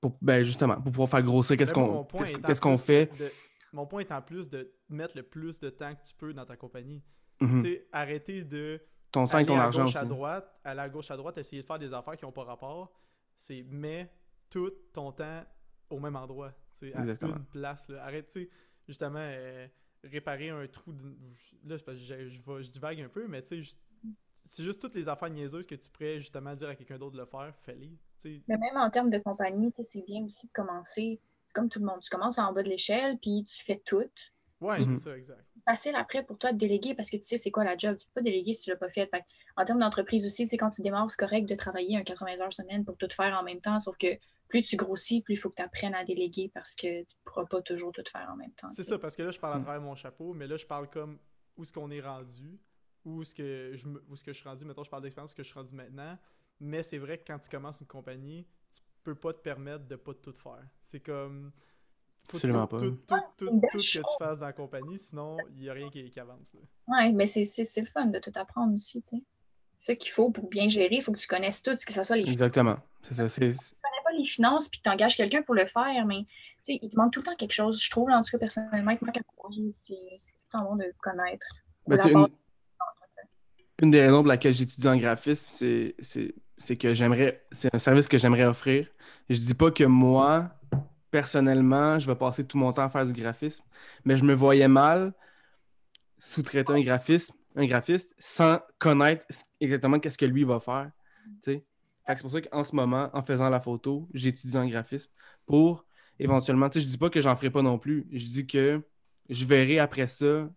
Speaker 2: pour, ben justement, pour pouvoir faire grossir qu'est-ce qu'on qu'est-ce qu'on fait.
Speaker 1: mon point est en plus de mettre le plus de temps que tu peux dans ta compagnie. Mm arrêter de
Speaker 2: ton temps et ton argent
Speaker 1: à droite, aller à gauche à droite, essayer de faire des affaires qui n'ont pas rapport. C'est mets tout ton temps au même endroit, à une place. Là. Arrête, justement, euh, réparer un trou. Là, je, je, je, divague un peu, mais tu sais, c'est juste toutes les affaires niaiseuses que tu pourrais justement dire à quelqu'un d'autre de le faire, fais-les.
Speaker 3: Mais même en termes de compagnie, c'est bien aussi de commencer, comme tout le monde, tu commences en bas de l'échelle, puis tu fais tout.
Speaker 1: Ouais, c'est ça, exact.
Speaker 3: Facile après pour toi de déléguer parce que tu sais c'est quoi la job. Tu peux pas déléguer si tu l'as pas fait. En termes d'entreprise aussi, c'est quand tu démarres, c'est correct de travailler un 80 heures semaine pour tout faire en même temps, sauf que plus tu grossis, plus il faut que tu apprennes à déléguer parce que tu ne pourras pas toujours tout faire en même temps.
Speaker 1: C'est ça, parce que là, je parle à mm. travers mon chapeau, mais là, je parle comme où est-ce qu'on est rendu, où est-ce que, je, où est-ce que je suis rendu. Mettons, je parle d'expérience que je suis rendu maintenant. Mais c'est vrai que quand tu commences une compagnie, tu peux pas te permettre de pas tout faire. C'est comme.
Speaker 2: Faut Absolument
Speaker 1: tout, pas. Tout, tout, tout, que tu fasses dans la compagnie, sinon, il n'y a rien qui, avance.
Speaker 3: Oui, mais c'est le fun de tout apprendre aussi, tu sais. C'est ce qu'il faut pour bien gérer, il faut que tu connaisses tout, que ce soit les
Speaker 2: Exactement. C'est ça.
Speaker 3: Les finances puis tu engages quelqu'un pour le faire, mais il te manque tout le temps quelque chose. Je trouve, en tout cas, personnellement, que moi, c'est tout bon de connaître.
Speaker 2: Ben, une, une, des raisons pour laquelle j'étudie en graphisme, c'est que j'aimerais, c'est un service que j'aimerais offrir. Je dis pas que moi, personnellement, je vais passer tout mon temps à faire du graphisme, mais je me voyais mal sous-traiter un graphisme, un graphiste sans connaître exactement qu'est-ce que lui va faire. C'est pour ça qu'en ce moment, en faisant la photo, j'étudie en graphisme pour éventuellement, tu sais, je dis pas que j'en ferai pas non plus. Je dis que je verrai après ça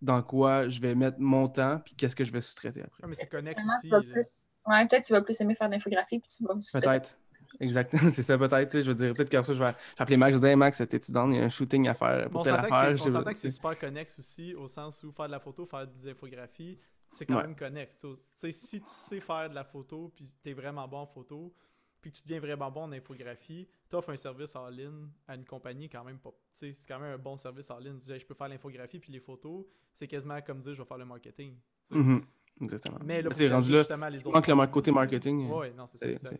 Speaker 2: dans quoi je vais mettre mon temps puis qu'est-ce que je vais sous-traiter après.
Speaker 1: Ah, mais c'est connexe aussi.
Speaker 3: Ouais, peut-être que tu vas plus aimer faire de l'infographie puis tu vas
Speaker 2: Peut-être. Exactement, c'est ça peut-être. Je veux dire, peut-être qu'après ça, je vais appeler Max, je vais dire hey, Max, t'es-tu dans, il y a un shooting à faire pour telle affaire.
Speaker 1: On s'entend que c'est super connexe aussi, au sens où faire de la photo, faire des infographies, c'est quand même connexe. Tu sais, si tu sais faire de la photo, puis t'es vraiment bon en photo, puis que tu deviens vraiment bon en infographie, t'offres un service en ligne à une compagnie quand même pas. C'est quand même un bon service en ligne. je peux faire l'infographie puis les photos, c'est quasiment comme dire je vais faire le marketing.
Speaker 2: Mm-hmm. Exactement.
Speaker 1: Mais là,
Speaker 2: c'est rendu là. Il manque le côté marketing.
Speaker 1: Oui, non, c'est ça.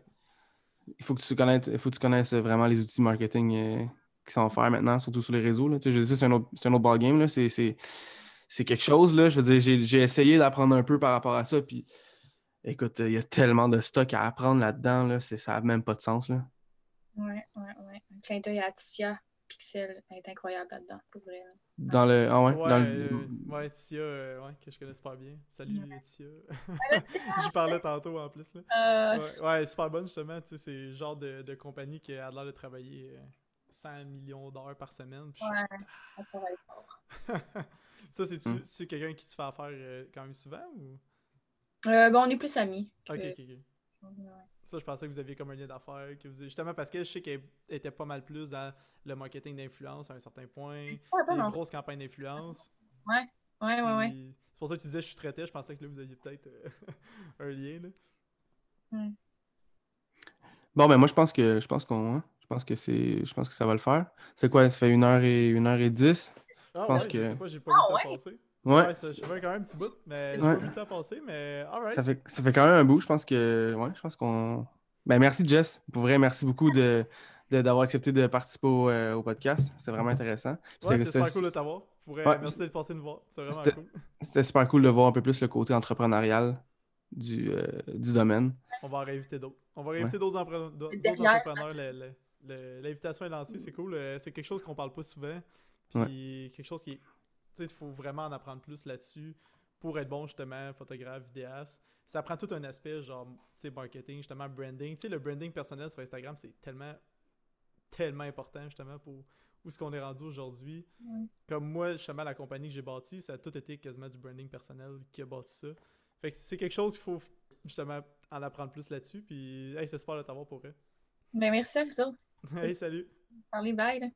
Speaker 2: Il faut que tu connaisses, il faut que tu connaisses vraiment les outils marketing euh, qui sont offerts maintenant, surtout sur les réseaux. Là. Je dire, c'est un autre, un autre ballgame. C'est quelque chose. Là. Je veux dire, j'ai essayé d'apprendre un peu par rapport à ça. Puis écoute, il y a tellement de stock à apprendre là-dedans. Là, ça n'a même pas de sens. Là.
Speaker 3: Ouais, ouais, ouais. Un clin d'œil à Tia Pixel est incroyable là-dedans, pour vrai.
Speaker 2: Dans le. Ah ouais,
Speaker 1: ouais,
Speaker 2: dans
Speaker 1: le... ouais Tia, euh, ouais, que je connais super bien. Salut Tia. J'y parlais tantôt en plus. Là. Euh, ouais, ouais, super bonne justement. Tu sais, c'est le genre de, de, compagnie qui a l'air de travailler 100 euh, millions d'heures par semaine.
Speaker 3: Puis ouais, fort.
Speaker 1: ça, c'est-tu hmm. quelqu'un qui te fait affaire quand même souvent ou?
Speaker 3: Euh, bon, on est plus amis.
Speaker 1: Ok, ok, ok. Ça, je pensais que vous aviez comme un lien d'affaires. Que vous... Justement, parce que je sais qu'elle était pas mal plus dans le marketing d'influence à un certain point. une grosse campagne d'influence.
Speaker 3: Ouais, ouais, ouais, ouais.
Speaker 1: C'est pour ça que tu disais je suis traité. Je pensais que là, vous aviez peut-être euh, un lien. Là.
Speaker 2: Bon, ben moi, je pense que je pense qu'on. Hein, je pense que c'est. Je pense que ça va le faire. C'est quoi? Ça fait une heure et une heure et dix?
Speaker 1: Ah, je pense que. Je sais pas, j'ai pas vu le temps passer. Ouais. ça, je fais quand même un petit bout, mais j'ai pas vu le temps passer, mais alright.
Speaker 2: Ça fait, ça fait quand même un bout, je pense que. Ouais, je pense qu'on. Ben, merci Jess. Pour vrai, merci beaucoup de, d'avoir accepté de participer au, euh, podcast. C'est vraiment intéressant.
Speaker 1: Ouais, c'est super cool de t'avoir. Merci d'être passé nous voir. C'est vraiment cool.
Speaker 2: C'était super cool de voir un peu plus le côté entrepreneurial du, euh, du domaine.
Speaker 1: On va en réinviter d'autres. On va réinviter d'autres entrepreneurs. L'invitation est lancée, c'est cool. Euh, c'est quelque chose qu'on parle pas souvent. Puis quelque chose qui est il faut vraiment en apprendre plus là-dessus pour être bon, justement, photographe, vidéaste. Ça prend tout un aspect, genre, tu sais, marketing, justement, branding. Tu sais, le branding personnel sur Instagram, c'est tellement, tellement important, justement, pour où est-ce qu'on est rendu aujourd'hui. Comme moi, justement, la compagnie que j'ai bâtie, ça a tout été quasiment du branding personnel qui a bâti ça. Fait que c'est quelque chose qu'il faut, justement, en apprendre plus là-dessus. Puis, hey, c'est super de t'avoir pour vrai.
Speaker 3: Ben, merci à vous autres.
Speaker 1: hey, salut.
Speaker 3: Allez, bye.